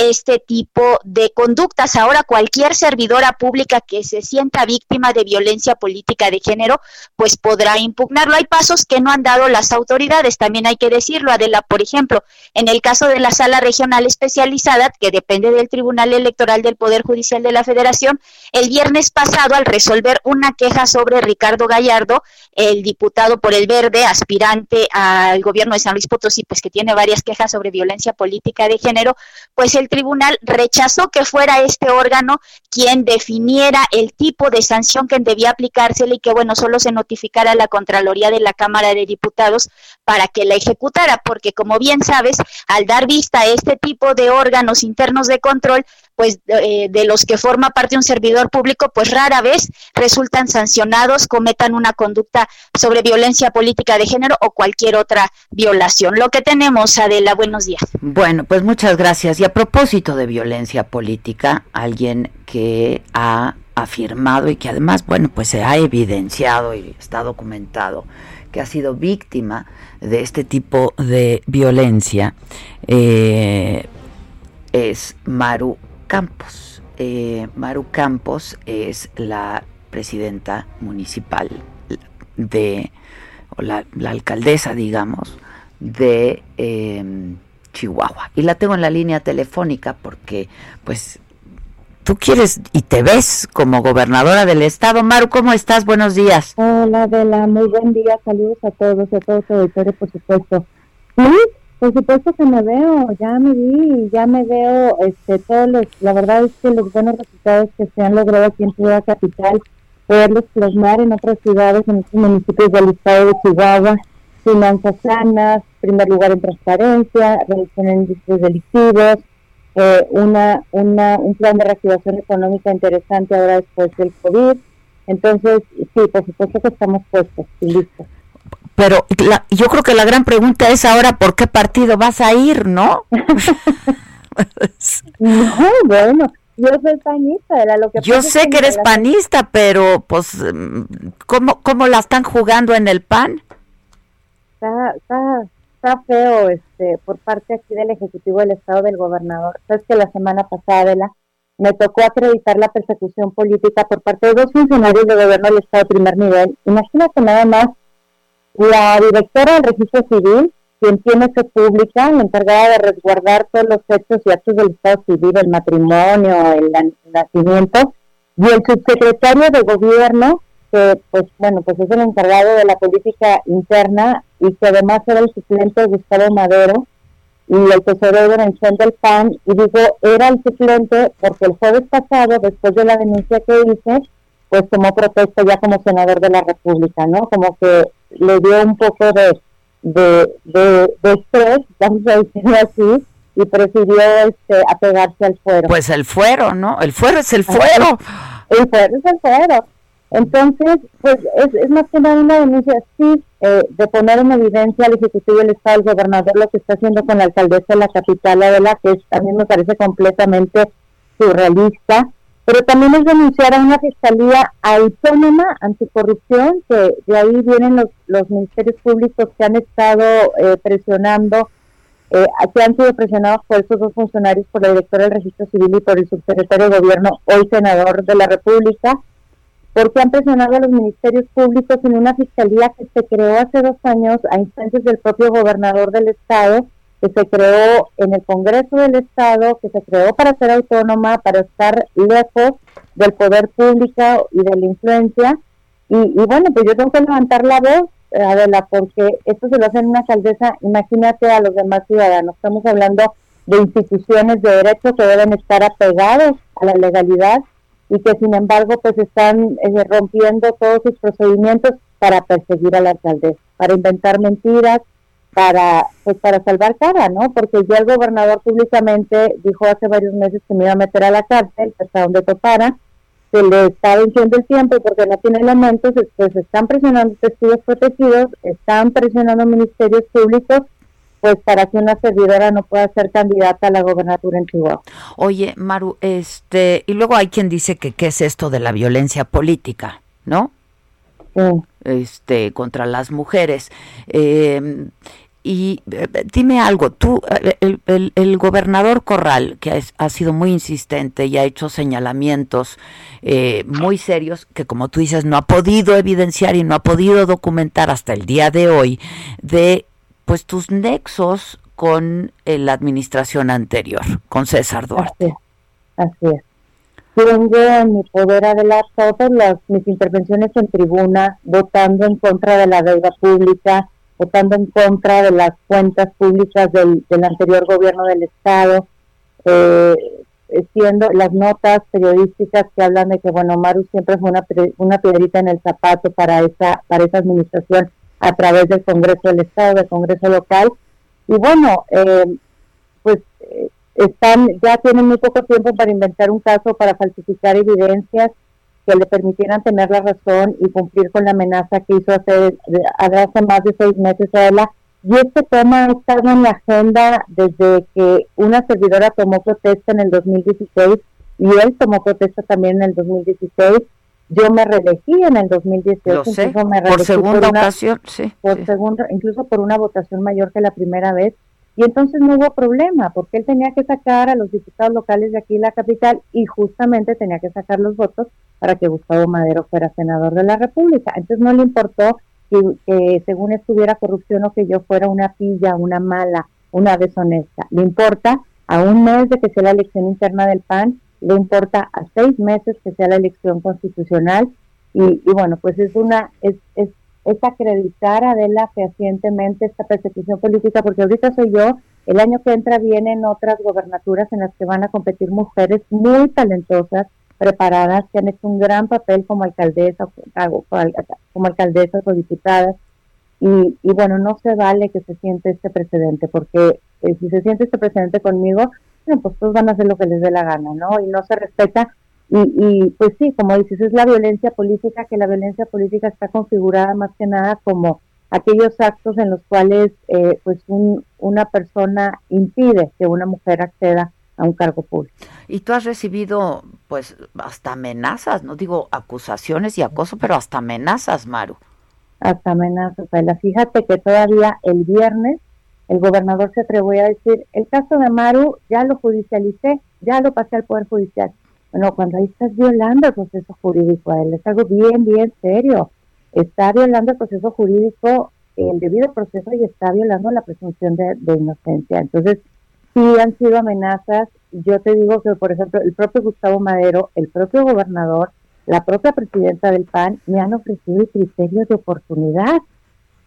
Speaker 14: este tipo de conductas. Ahora cualquier servidora pública que se sienta víctima de violencia política de género, pues podrá impugnarlo. Hay pasos que no han dado las autoridades, también hay que decirlo, Adela, por ejemplo, en el caso de la sala regional especializada, que depende del Tribunal Electoral del Poder Judicial de la Federación, el viernes pasado, al resolver una queja sobre Ricardo Gallardo, el diputado por el Verde, aspirante al gobierno de San Luis Potosí, pues que tiene varias quejas sobre violencia política de género, pues el tribunal rechazó que fuera este órgano quien definiera el tipo de sanción que debía aplicársele y que, bueno, solo se notificara a la Contraloría de la Cámara de Diputados para que la ejecutara, porque como bien sabes, al dar vista a este tipo de órganos internos de control, pues eh, de los que forma parte un servidor público, pues rara vez resultan sancionados, cometan una conducta sobre violencia política de género o cualquier otra violación. Lo que tenemos, Adela, buenos días.
Speaker 1: Bueno, pues muchas gracias. Y a propósito de violencia política, alguien que ha afirmado y que además, bueno, pues se ha evidenciado y está documentado que ha sido víctima de este tipo de violencia eh, es Maru Campos. Eh, Maru Campos es la presidenta municipal de, o la, alcaldesa, digamos, de em, Chihuahua. Y la tengo en la línea telefónica porque, pues, tú quieres y te ves como gobernadora del estado. Maru, ¿cómo estás? Buenos días.
Speaker 15: Hola, Adela, muy buen día. Saludos a todos a todos los auditores, por supuesto. Sí, por supuesto que me veo, ya me vi, ya me veo, este, todos los, la verdad es que los buenos resultados que se han logrado aquí en Ciudad Capital, poderlos plasmar en otras ciudades, en otros municipios del estado de Chihuahua, finanzas sanas, primer lugar en transparencia, reducción en índices delictivos, eh, una, una, un plan de reactivación económica interesante ahora después del COVID. Entonces, sí, por supuesto que estamos puestos y listos.
Speaker 1: Pero yo creo que la gran pregunta es ahora por qué partido vas a ir, ¿no?
Speaker 15: no, bueno, yo soy panista, era lo que
Speaker 1: Yo sé que, eres panista, pero pues ¿cómo cómo la están jugando en el PAN?
Speaker 15: Está, está, está feo este por parte aquí del ejecutivo del estado del gobernador. Sabes que la semana pasada la me tocó acreditar la persecución política por parte de dos funcionarios de gobierno del estado de primer nivel. Imagínate nada más la directora del registro civil, quien tiene que pública, la encargada de resguardar todos los hechos y actos del Estado civil, el matrimonio, el, nacimiento, y el subsecretario de gobierno, que pues bueno, pues es el encargado de la política interna y que además era el suplente de Gustavo Madero y el tesorero en el del PAN, y digo, era el suplente porque el jueves pasado, después de la denuncia que hice, pues tomó protesta ya como senador de la República, ¿no? Como que le dio un poco de, de, estrés, vamos a decirlo así, y prefirió este, apegarse al fuero.
Speaker 1: Pues el fuero, ¿no? El fuero es el fuero.
Speaker 15: El fuero es el fuero. Entonces, pues es, es más que nada una denuncia así, eh, de poner en evidencia al Ejecutivo del Estado, el gobernador, lo que está haciendo con la alcaldesa de la capital, Adela, que también me parece completamente surrealista pero también es denunciar a una fiscalía autónoma anticorrupción, que de ahí vienen los, los ministerios públicos que han estado eh, presionando, eh, que han sido presionados por estos dos funcionarios, por la directora del registro civil y por el subsecretario de gobierno, hoy senador de la República, porque han presionado a los ministerios públicos en una fiscalía que se creó hace dos años a instancias del propio gobernador del estado que se creó en el Congreso del Estado, que se creó para ser autónoma, para estar lejos del poder público y de la influencia. Y, bueno, pues yo tengo que levantar la voz, eh, Adela, porque esto se lo hace en una alcaldesa, imagínate a los demás ciudadanos. Estamos hablando de instituciones de derecho que deben estar apegados a la legalidad y que sin embargo pues están eh, rompiendo todos sus procedimientos para perseguir a la alcaldesa, para inventar mentiras, para pues para salvar cara, ¿no? Porque ya el gobernador públicamente dijo hace varios meses que me iba a meter a la cárcel, hasta donde topara, que le está venciendo el tiempo porque no tiene elementos, pues están presionando testigos protegidos, están presionando ministerios públicos pues para que una servidora no pueda ser candidata a la gobernatura en Chihuahua.
Speaker 1: Oye, Maru, este, y luego hay quien dice que qué es esto de la violencia política, ¿no? Este, contra las mujeres. Eh, y eh, dime algo, tú, eh, el, gobernador Corral, que ha, sido muy insistente y ha hecho señalamientos eh, muy serios, que como tú dices, no ha podido evidenciar y no ha podido documentar hasta el día de hoy, de pues tus nexos con la administración anterior, con César Duarte.
Speaker 15: Así es. Tengo en mi poder adelantar todas las, mis intervenciones en tribuna, votando en contra de la deuda pública, votando en contra de las cuentas públicas del, anterior gobierno del Estado, eh, siendo las notas periodísticas que hablan de que, bueno, Maru siempre fue una, una piedrita en el zapato para esa, para esa administración a través del Congreso del Estado, del Congreso local. Y bueno, eh, están, ya tienen muy poco tiempo para inventar un caso para falsificar evidencias que le permitieran tener la razón y cumplir con la amenaza que hizo hace, hace más de seis meses a ella. Y este tema ha estado en la agenda desde que una servidora tomó protesta en el 2016 y él tomó protesta también en el 2016. Yo me reelegí en el 2018.
Speaker 1: por segunda ocasión, sí.
Speaker 15: Por Segunda, incluso por una votación mayor que la primera vez. Y entonces no hubo problema, porque él tenía que sacar a los diputados locales de aquí la capital y justamente tenía que sacar los votos para que Gustavo Madero fuera senador de la República. Entonces no le importó que, según estuviera corrupción o que yo fuera una pilla, una mala, una deshonesta. Le importa a un mes de que sea la elección interna del PAN, le importa a seis meses que sea la elección constitucional y, y bueno, pues es una, es, es es acreditar, Adela, fehacientemente esta persecución política, porque ahorita soy yo, el año que entra vienen otras gobernaturas en las que van a competir mujeres muy talentosas, preparadas, que han hecho un gran papel como alcaldesa, como alcaldesas o diputadas, y, y bueno, no se vale que se siente este precedente, porque eh, si se siente este precedente conmigo, bueno, pues todos van a hacer lo que les dé la gana, ¿no? Y no se respeta y, pues sí, como dices, es la violencia política, que la violencia política está configurada más que nada como aquellos actos en los cuales eh, pues una persona impide que una mujer acceda a un cargo público.
Speaker 1: Y tú has recibido pues hasta amenazas, no digo acusaciones y acoso, pero hasta amenazas, Maru.
Speaker 15: Hasta amenazas, Fíjate que todavía el viernes el gobernador se atrevió a decir, el caso de Maru ya lo judicialicé, ya lo pasé al Poder Judicial. Bueno, cuando ahí estás violando el proceso jurídico, él es algo bien, bien serio. Está violando el proceso jurídico, el debido proceso y está violando la presunción de, inocencia. Entonces, sí han sido amenazas. Yo te digo que, por ejemplo, el propio Gustavo Madero, el propio gobernador, la propia presidenta del PAN me han ofrecido criterios de oportunidad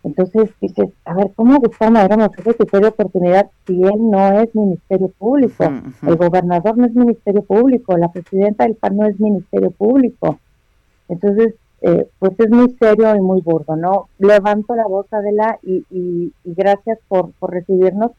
Speaker 15: entonces dices, a ver, ¿cómo Gustavo Madero nos ofrece criterio de oportunidad si él no es Ministerio Público? El gobernador no es Ministerio Público, la presidenta del PAN no es Ministerio Público. Entonces, eh, pues es muy serio y muy burdo, ¿no? Levanto la voz, Adela, y, y, y gracias por, por recibirnos,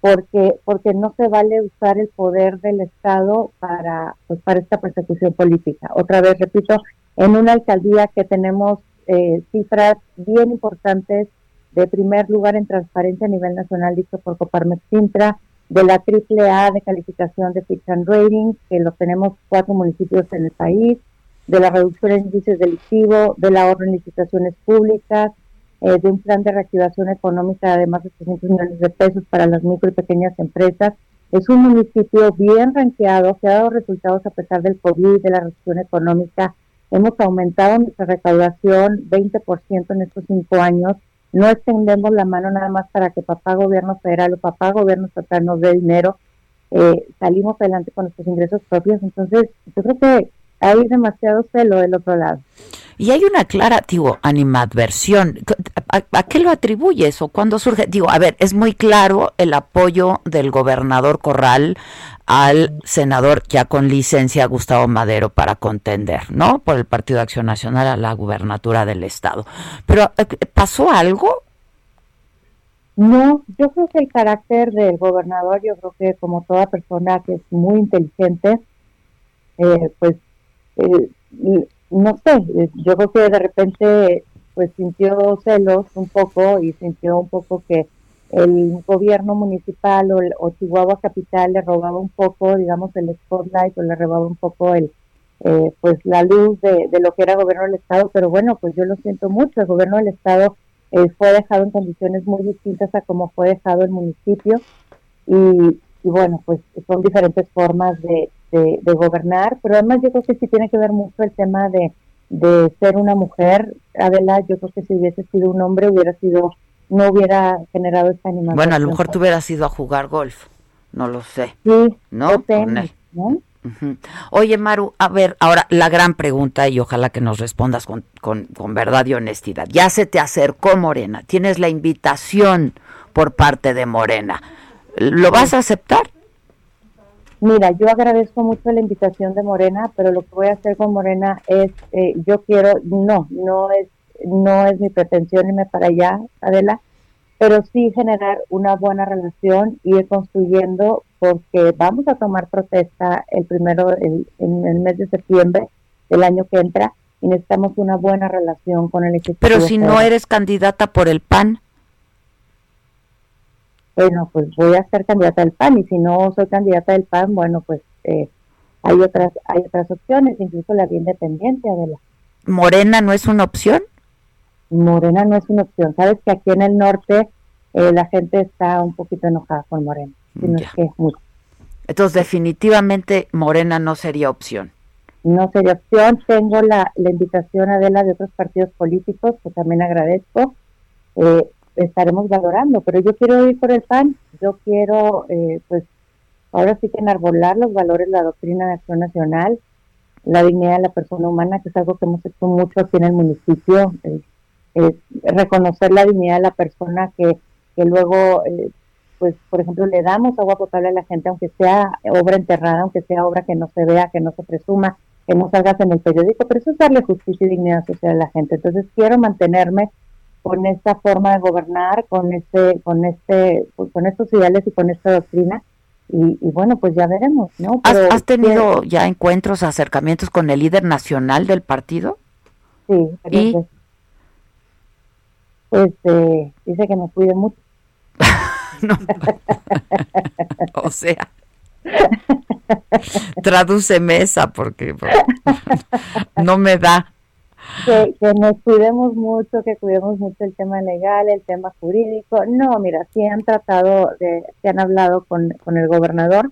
Speaker 15: porque porque no se vale usar el poder del Estado para, pues, para esta persecución política. Otra vez, repito, en una alcaldía que tenemos eh, cifras bien importantes de primer lugar en transparencia a nivel nacional dicho por Coparmex Sintra, de la triple A de calificación de Fix and Rating, que lo tenemos cuatro municipios en el país, de la reducción en índices delictivos, del ahorro en licitaciones públicas, eh, de un plan de reactivación económica de más de 300 millones de pesos para las micro y pequeñas empresas. Es un municipio bien ranqueado, que ha dado resultados a pesar del COVID, de la reducción económica, Hemos aumentado nuestra recaudación 20% en estos cinco años. No extendemos la mano nada más para que papá gobierno federal o papá gobierno estatal nos dé dinero. Eh, salimos adelante con nuestros ingresos propios. Entonces, yo creo que hay demasiado celo del otro lado.
Speaker 1: Y hay una clara, digo, animadversión. ¿A, qué lo atribuyes o cuándo surge? Digo, a ver, es muy claro el apoyo del gobernador Corral al senador ya con licencia Gustavo Madero para contender, ¿no? Por el Partido de Acción Nacional a la gubernatura del Estado. Pero, eh, ¿pasó algo?
Speaker 15: No, yo creo que el carácter del gobernador, yo creo que como toda persona que es muy inteligente, eh, pues eh, no sé, yo creo que de repente pues sintió celos un poco y sintió un poco que el gobierno municipal o, Chihuahua capital le robaba un poco, digamos, el spotlight o le robaba un poco el eh, pues la luz de, lo que era gobierno del estado, pero bueno, pues yo lo siento mucho, el gobierno del estado eh, fue dejado en condiciones muy distintas a como fue dejado el municipio y, bueno, pues son diferentes formas de, de, gobernar, pero además yo creo que sí tiene que ver mucho el tema de, de ser una mujer. Adela, yo creo que si hubiese sido un hombre hubiera sido, no hubiera generado esta animación.
Speaker 1: Bueno, a lo mejor tú hubieras ido a jugar golf, no lo sé.
Speaker 15: Sí,
Speaker 1: ¿no?
Speaker 15: ¿no?
Speaker 1: Oye, Maru, a ver, ahora la gran pregunta y ojalá que nos respondas con, con, con, verdad y honestidad. Ya se te acercó Morena, tienes la invitación por parte de Morena. ¿Lo vas a aceptar?
Speaker 15: Mira, yo agradezco mucho la invitación de Morena, pero lo que voy a hacer con Morena es, eh, yo quiero, no, no es, no es mi pretensión irme para allá, Adela, pero sí generar una buena relación y ir construyendo porque vamos a tomar protesta el primero en el mes de septiembre del año que entra y necesitamos una buena relación con el Ejecutivo.
Speaker 1: Pero si no eres candidata por el PAN.
Speaker 15: Bueno, pues voy a ser candidata del PAN y si no soy candidata del PAN, bueno, pues eh, hay otras hay otras opciones, incluso la vía independiente, Adela.
Speaker 1: ¿Morena no es una opción?
Speaker 15: Morena no es una opción. Sabes que aquí en el norte eh, la gente está un poquito enojada con Morena.
Speaker 1: Entonces definitivamente Morena no sería opción.
Speaker 15: No sería opción. Tengo la, la invitación, Adela, de otros partidos políticos, que también agradezco. Eh, estaremos valorando, pero yo quiero ir por el PAN. Yo quiero, eh, pues, ahora sí que enarbolar los valores, la doctrina de acción nacional, la dignidad de la persona humana, que es algo que hemos hecho mucho aquí en el municipio. reconocer la dignidad de la persona que, que luego pues por ejemplo le damos agua potable a la gente aunque sea obra enterrada, aunque sea obra que no se vea, que no se presuma, que no salgas en el periódico, pero eso es darle justicia y dignidad social a la gente. Entonces quiero mantenerme con esta forma de gobernar, con este, con este, pues, con estos ideales y con esta doctrina. Y, bueno, pues ya veremos, ¿no?
Speaker 1: ¿Has, tenido ya encuentros, acercamientos con el líder nacional del partido?
Speaker 15: Sí, ¿Y? pues eh, dice que me cuide mucho.
Speaker 1: o sea, traduce mesa porque, no me da.
Speaker 15: Que, nos cuidemos mucho, que cuidemos mucho el tema legal, el tema jurídico. No, mira, sí han tratado, de, sí han hablado con, con el gobernador,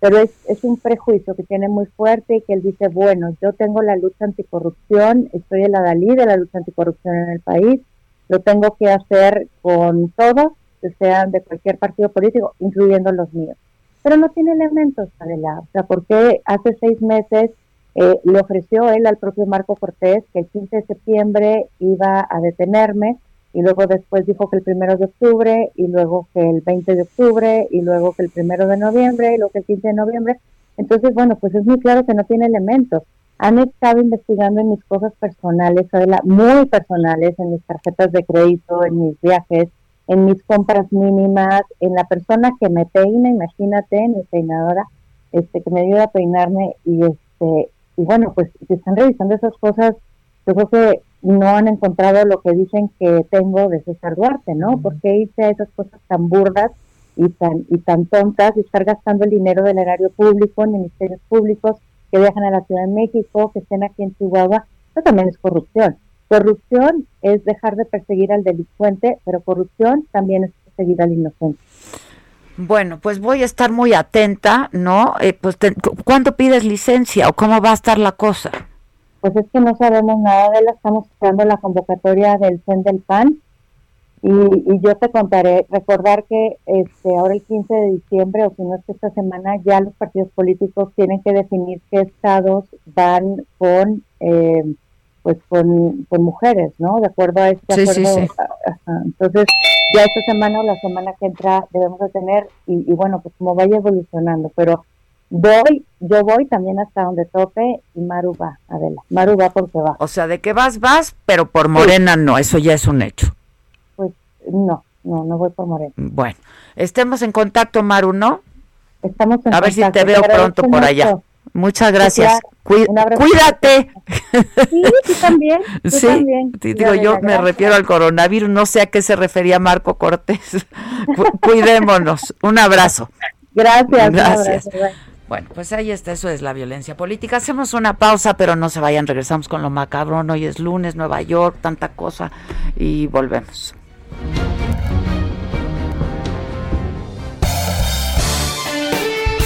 Speaker 15: pero es, es un prejuicio que tiene muy fuerte y que él dice, bueno, yo tengo la lucha anticorrupción, estoy en la Dalí de la lucha anticorrupción en el país, lo tengo que hacer con todos que sean de cualquier partido político, incluyendo los míos. Pero no tiene elementos, Adela. O sea, porque hace seis meses eh, le ofreció él al propio Marco Cortés que el 15 de septiembre iba a detenerme y luego después dijo que el primero de octubre y luego que el 20 de octubre y luego que el primero de noviembre y luego que el 15 de noviembre. Entonces, bueno, pues es muy claro que no tiene elementos. Han estado investigando en mis cosas personales, muy personales, en mis tarjetas de crédito, en mis viajes, en mis compras mínimas, en la persona que me peina, imagínate, en mi peinadora, este, que me ayuda a peinarme y este, y bueno, pues si están revisando esas cosas, yo creo que no han encontrado lo que dicen que tengo de César Duarte, ¿no? Porque hice esas cosas tan burdas y tan, y tan tontas y estar gastando el dinero del erario público en ministerios públicos que viajan a la Ciudad de México, que estén aquí en Chihuahua, eso también es corrupción. Corrupción es dejar de perseguir al delincuente, pero corrupción también es perseguir al inocente.
Speaker 1: Bueno, pues voy a estar muy atenta, ¿no? Eh, pues ¿Cuándo pides licencia o cómo va a estar la cosa?
Speaker 15: Pues es que no sabemos nada de la, estamos esperando la convocatoria del CEN del PAN y, y, yo te contaré, recordar que este ahora el 15 de diciembre, o si no es que esta semana, ya los partidos políticos tienen que definir qué estados van con... Eh, pues con, con mujeres, ¿no? De acuerdo a este acuerdo. Entonces, ya esta semana o la semana que entra debemos de tener, y, bueno, pues como vaya evolucionando, pero voy, yo voy también hasta donde tope y Maru va, Adela. Maru va porque va.
Speaker 1: O sea, de que vas, vas, pero por Morena no, eso ya es un hecho.
Speaker 15: Pues no, no, no voy por Morena.
Speaker 1: Bueno, estemos en contacto, Maru, ¿no?
Speaker 15: Estamos en
Speaker 1: A ver si te veo pronto por allá. Muchas gracias. cuídate.
Speaker 15: Sí, tú también. sí,
Speaker 1: digo, yo me refiero al coronavirus, no sé a qué se refería Marco Cortés. Cuidémonos. Un abrazo.
Speaker 15: Gracias.
Speaker 1: Gracias. Bueno, pues ahí está, eso es la violencia política. Hacemos una pausa, pero no se vayan, regresamos con lo macabrón. Hoy es lunes, Nueva York, tanta cosa y volvemos.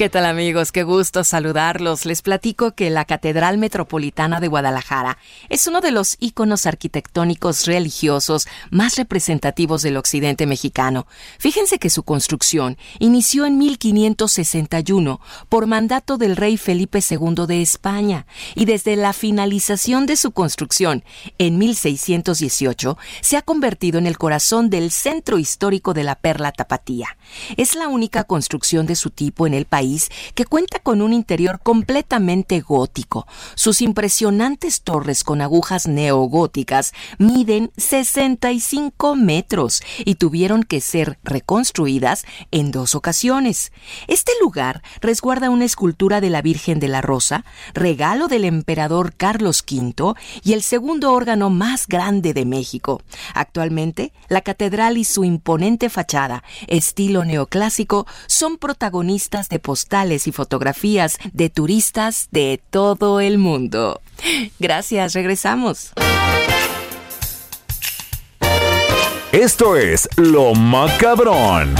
Speaker 16: ¿Qué tal amigos? Qué gusto saludarlos. Les platico que la Catedral Metropolitana de Guadalajara es uno de los íconos arquitectónicos religiosos más representativos del occidente mexicano. Fíjense que su construcción inició en 1561 por mandato del rey Felipe II de España y desde la finalización de su construcción en 1618 se ha convertido en el corazón del centro histórico de la Perla Tapatía. Es la única construcción de su tipo en el país que cuenta con un interior completamente gótico. Sus impresionantes torres con agujas neogóticas miden 65 metros y tuvieron que ser reconstruidas en dos ocasiones. Este lugar resguarda una escultura de la Virgen de la Rosa, regalo del emperador Carlos V y el segundo órgano más grande de México. Actualmente, la catedral y su imponente fachada, estilo neoclásico, son protagonistas de y fotografías de turistas de todo el mundo. Gracias, regresamos.
Speaker 5: Esto es Lo Macabrón.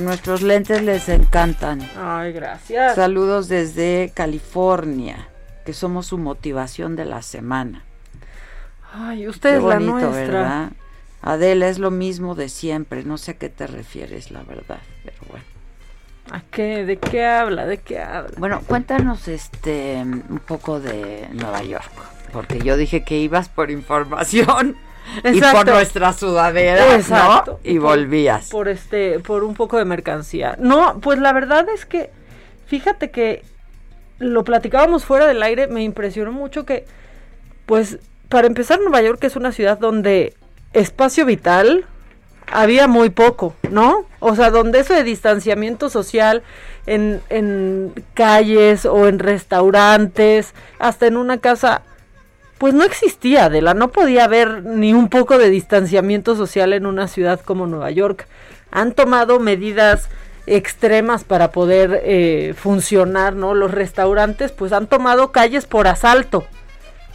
Speaker 1: Nuestros lentes les encantan.
Speaker 6: Ay, gracias.
Speaker 1: Saludos desde California, que somos su motivación de la semana.
Speaker 6: Ay, usted es la nuestra. ¿verdad?
Speaker 1: Adela, es lo mismo de siempre. No sé a qué te refieres, la verdad, pero bueno.
Speaker 6: ¿A qué? ¿De qué habla? ¿De qué habla?
Speaker 1: Bueno, cuéntanos este un poco de Nueva York, porque yo dije que ibas por información y por nuestra sudadera, Exacto. Y volvías.
Speaker 6: Por este, por un poco de mercancía. No, pues la verdad es que, fíjate que lo platicábamos fuera del aire, me impresionó mucho que, pues, para empezar, Nueva York es una ciudad donde espacio vital había muy poco, ¿no? O sea, donde eso de distanciamiento social en, en calles o en restaurantes, hasta en una casa pues no existía, Adela, no podía haber ni un poco de distanciamiento social en una ciudad como Nueva York. Han tomado medidas extremas para poder eh, funcionar, ¿no? Los restaurantes pues han tomado calles por asalto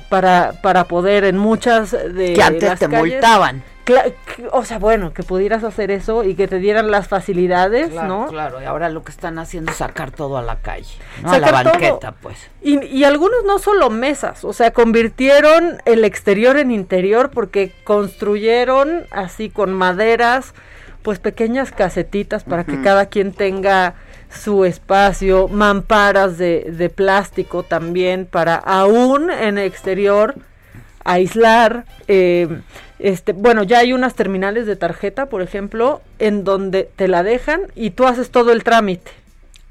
Speaker 6: para, para poder en muchas de
Speaker 1: que antes te multaban
Speaker 6: o sea, bueno, que pudieras hacer eso y que te dieran las facilidades, ¿no?
Speaker 1: Claro, y ahora lo que están haciendo es sacar todo a la calle, a la banqueta, pues.
Speaker 6: Y, y, algunos no solo mesas, o sea, convirtieron el exterior en interior porque construyeron así con maderas, pues pequeñas casetitas para que cada quien tenga su espacio, mamparas de, de plástico también para aún en el exterior aislar. Eh, este, bueno, ya hay unas terminales de tarjeta, por ejemplo, en donde te la dejan y tú haces todo el trámite.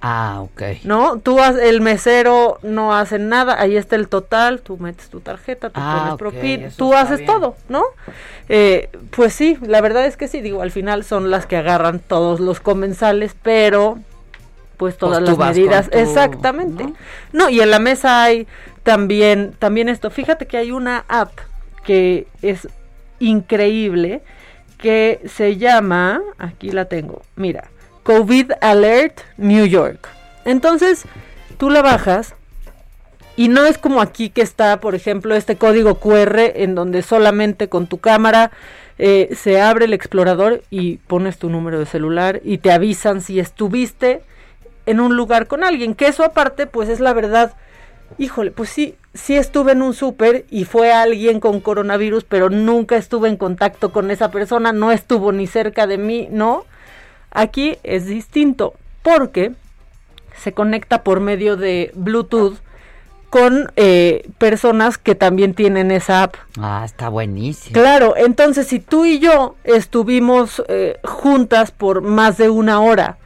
Speaker 1: Ah, ok.
Speaker 6: ¿No? Tú, el mesero no hace nada, ahí está el total, tú metes tu tarjeta, tú ah, pones propina, tú haces todo, ¿no? Eh, pues sí, la verdad es que sí, digo, al final son las que agarran todos los comensales, pero pues todas pues las medidas, exactamente. ¿no? ¿no? y en la mesa hay también, también esto, fíjate que hay una app que es increíble que se llama, aquí la tengo, mira, COVID Alert New York. Entonces, tú la bajas y no es como aquí que está, por ejemplo, este código QR en donde solamente con tu cámara eh, se abre el explorador y pones tu número de celular y te avisan si estuviste en un lugar con alguien, que eso aparte pues es la verdad. Híjole, pues sí, sí estuve en un súper y fue alguien con coronavirus, pero nunca estuve en contacto con esa persona, no estuvo ni cerca de mí, ¿no? Aquí es distinto, porque se conecta por medio de Bluetooth con eh, personas que también tienen esa app.
Speaker 1: Ah, está buenísimo.
Speaker 6: Claro, entonces si tú y yo estuvimos eh, juntas por más de una hora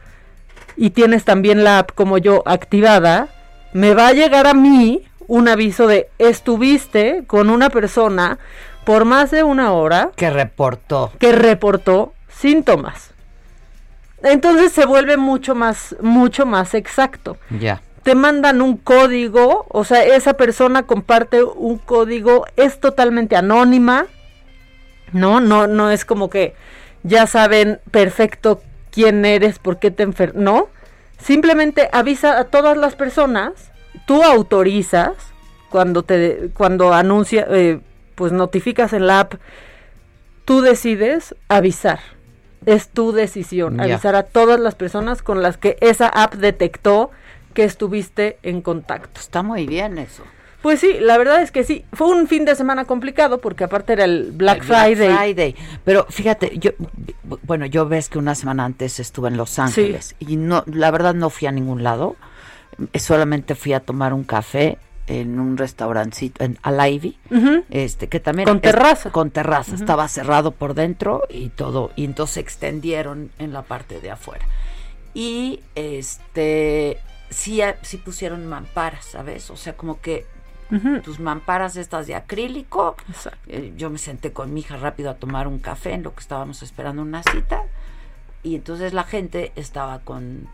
Speaker 6: y tienes también la app como yo activada, me va a llegar a mí un aviso de estuviste con una persona por más de una hora.
Speaker 1: Que reportó.
Speaker 6: Que reportó síntomas. Entonces se vuelve mucho más, mucho más exacto.
Speaker 1: Ya
Speaker 6: te mandan un código, o sea, esa persona comparte un código, es totalmente anónima, ¿no? No, no es como que ya saben perfecto quién eres, por qué te enfermas, no. Simplemente avisa a todas las personas, tú autorizas cuando te, cuando anuncia, eh, pues notificas en la app, tú decides avisar. Es tu decisión, avisar a todas las personas con las que esa app detectó que estuviste en contacto.
Speaker 1: Está muy bien eso.
Speaker 6: Pues sí, la verdad es que sí. Fue un fin de semana complicado porque aparte era el Black, Friday.
Speaker 1: Friday. Pero fíjate, yo, bueno, yo ves que una semana antes estuve en Los Ángeles y no, la verdad no fui a ningún lado. Solamente fui a tomar un café en un restaurancito en Alivy, este que también
Speaker 6: con terraza,
Speaker 1: con terraza, estaba cerrado por dentro y todo y entonces se extendieron en la parte de afuera. Y este sí, sí pusieron mamparas, ¿sabes? O sea, como que tus mamparas estas de acrílico. Eh, yo me senté con mi hija rápido a tomar un café en lo que estábamos esperando una cita. Y entonces la gente estaba con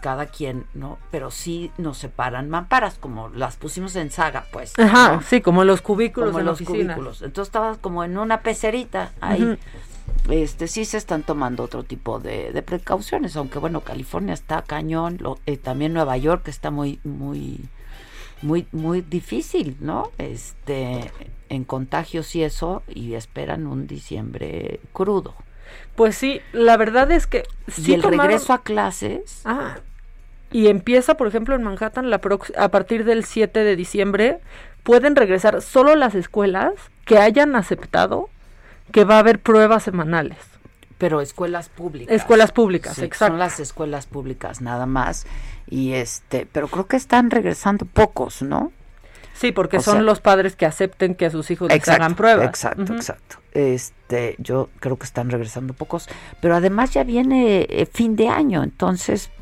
Speaker 1: cada quien, ¿no? Pero sí nos separan mamparas, como las pusimos en saga, pues.
Speaker 6: Ajá, sí, como los cubículos
Speaker 1: como los cubículos. Entonces estabas como en una pecerita ahí este sí se están tomando otro tipo de, precauciones, aunque bueno, California está cañón, eh, también Nueva York está muy, muy, muy, muy difícil, ¿no? Este, en contagios y eso, y esperan un diciembre crudo.
Speaker 6: Pues sí, la verdad es que
Speaker 1: y el regreso a clases.
Speaker 6: Ah, y empieza, por ejemplo, en Manhattan la a partir del 7 de diciembre pueden regresar solo las escuelas que hayan aceptado que va a haber pruebas semanales.
Speaker 1: Pero escuelas públicas.
Speaker 6: Escuelas públicas, exacto.
Speaker 1: Son las escuelas públicas nada más. Y este, pero creo que están regresando pocos, ¿no?
Speaker 6: Sí, porque son los padres que acepten que a sus hijos les hagan pruebas.
Speaker 1: Exacto, exacto. Este, yo creo que están regresando pocos, pero además ya viene eh, fin de año, entonces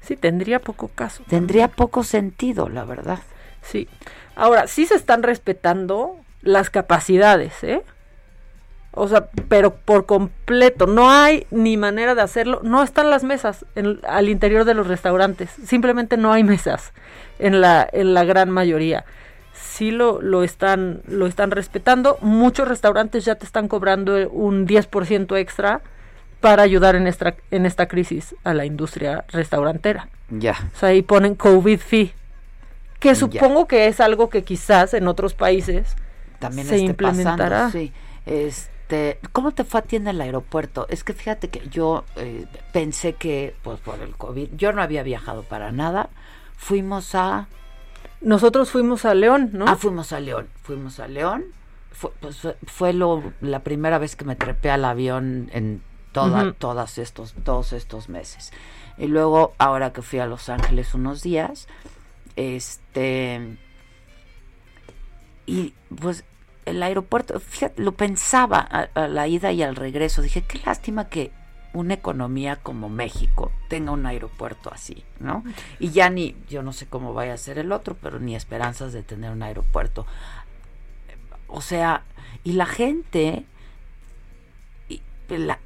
Speaker 6: sí tendría poco caso.
Speaker 1: Tendría poco sentido, la verdad.
Speaker 6: Sí. Ahora, sí se están respetando las capacidades, ¿eh? O sea, pero por completo, no hay ni manera de hacerlo. No están las mesas al interior de los restaurantes. Simplemente no hay mesas en la, en la gran mayoría. Sí lo, lo, están, lo están respetando. Muchos restaurantes ya te están cobrando un 10% extra para ayudar en esta, en esta crisis a la industria restaurantera.
Speaker 1: Ya.
Speaker 6: O sea, ahí ponen COVID fee. Que supongo que es algo que quizás en otros países
Speaker 1: también se implementará. sí. Este este, ¿Cómo te fue a ti en el aeropuerto? Es que fíjate que yo eh, pensé que, pues por el COVID, yo no había viajado para nada. Fuimos a...
Speaker 6: Nosotros fuimos a León, ¿no?
Speaker 1: Ah, fuimos a León. Fuimos a León. Fue, pues, fue lo, la primera vez que me trepé al avión en toda, todas estos, todos estos meses. Y luego, ahora que fui a Los Ángeles unos días, este... Y pues el aeropuerto, fíjate, lo pensaba a, la ida y al regreso. Dije, qué lástima que una economía como México tenga un aeropuerto así, ¿no? Y ya ni, yo no sé cómo vaya a ser el otro, pero ni esperanzas de tener un aeropuerto. O sea, y la gente, la,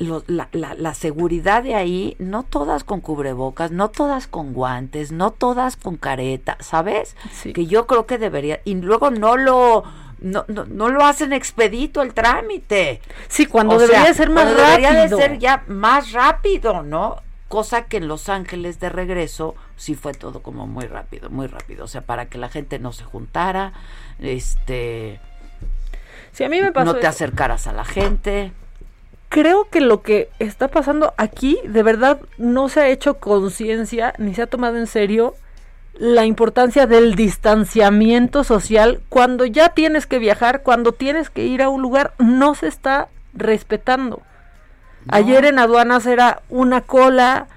Speaker 1: la, seguridad de ahí, no todas con cubrebocas, no todas con guantes, no todas con careta, ¿sabes? Que yo creo que debería, y luego no lo no, no, no lo hacen expedito el trámite.
Speaker 6: Sí, cuando debería ser más rápido. Debería de
Speaker 1: ser ya más rápido, ¿no? Cosa que en Los Ángeles de regreso sí fue todo como muy rápido, muy rápido. O sea, para que la gente no se juntara, este...
Speaker 6: Sí, a mí me pasó
Speaker 1: No te acercaras a la gente.
Speaker 6: creo que lo que está pasando aquí de verdad no se ha hecho conciencia ni se ha tomado en serio la importancia del distanciamiento social cuando ya tienes que viajar, cuando tienes que ir a un lugar, no se está respetando. Ayer en aduanas era una cola.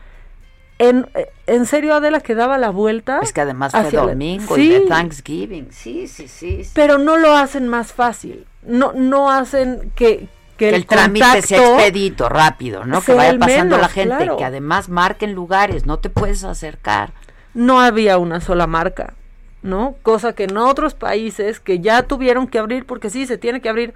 Speaker 6: En, en serio, Adela, que daba la vuelta.
Speaker 1: Es que además fue domingo
Speaker 6: Sí,
Speaker 1: y de Thanksgiving. Sí, sí, sí. sí.
Speaker 6: pero no lo hacen más fácil. No, no hacen que, que
Speaker 1: que
Speaker 6: el,
Speaker 1: el trámite sea expedito, rápido, ¿no? Que vaya pasando la gente,
Speaker 6: claro.
Speaker 1: que además marquen lugares, no te puedes acercar.
Speaker 6: No había una sola marca, ¿no? Cosa que en otros países que ya tuvieron que abrir, porque sí, se tiene que abrir,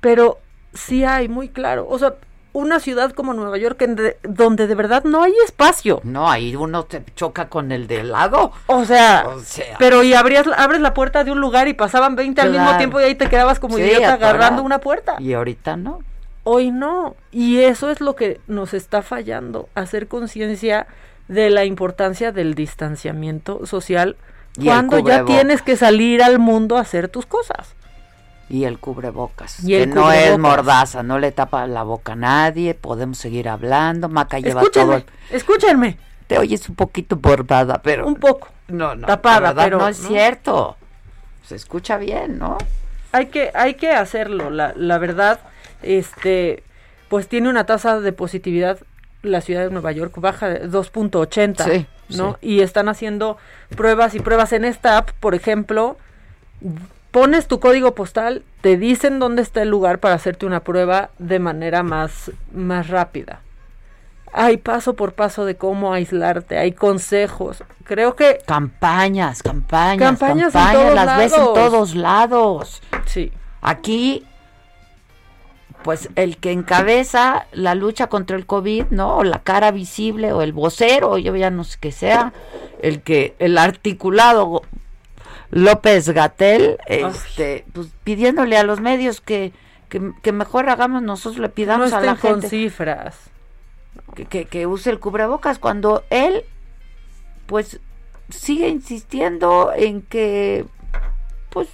Speaker 6: pero sí hay muy claro. O sea, una ciudad como Nueva York de- donde de verdad no hay espacio.
Speaker 1: No, ahí uno te choca con el de lado.
Speaker 6: O sea,
Speaker 1: O sea.
Speaker 6: pero y abrías, abres la puerta de un lugar y pasaban 20 al mismo tiempo y ahí te quedabas como
Speaker 1: Sí,
Speaker 6: idiota agarrando una puerta.
Speaker 1: Y ahorita no.
Speaker 6: Hoy no. Y eso es lo que nos está fallando, hacer conciencia de la importancia del distanciamiento social
Speaker 1: Y
Speaker 6: cuando ya tienes que salir al mundo a hacer tus cosas.
Speaker 1: Y el cubrebocas.
Speaker 6: Y el
Speaker 1: que no es mordaza, no le tapa la boca a nadie, podemos seguir hablando. Maca lleva todo.
Speaker 6: Escúchenme,
Speaker 1: el-
Speaker 6: escúchenme.
Speaker 1: Te oyes un poquito bordada, pero.
Speaker 6: Un poco.
Speaker 1: No, no.
Speaker 6: tapada,
Speaker 1: verdad
Speaker 6: pero
Speaker 1: no es
Speaker 6: ¿no?
Speaker 1: cierto. Se escucha bien, ¿no?
Speaker 6: Hay que, hay que hacerlo. La, la verdad, este, pues tiene una tasa de positividad la ciudad de Nueva York baja de 2.80,
Speaker 1: Sí,
Speaker 6: ¿no? Y están haciendo pruebas y pruebas en esta app, por ejemplo, pones tu código postal, te dicen dónde está el lugar para hacerte una prueba de manera más, más rápida. Hay paso por paso de cómo aislarte, hay consejos. Creo que
Speaker 1: Campañas, campañas,
Speaker 6: Campañas
Speaker 1: campañas,
Speaker 6: en todos
Speaker 1: las ves en todos lados.
Speaker 6: Sí.
Speaker 1: Aquí, pues el que encabeza la lucha contra el COVID, ¿no? O la cara visible, o el vocero, yo ya no sé qué sea, el que, el articulado López Gatel, este, pues pidiéndole a los medios que, que, que mejor hagamos nosotros, le
Speaker 6: no
Speaker 1: pidamos a la
Speaker 6: estén con
Speaker 1: gente
Speaker 6: cifras.
Speaker 1: que, que, que use el cubrebocas cuando él pues sigue insistiendo en que pues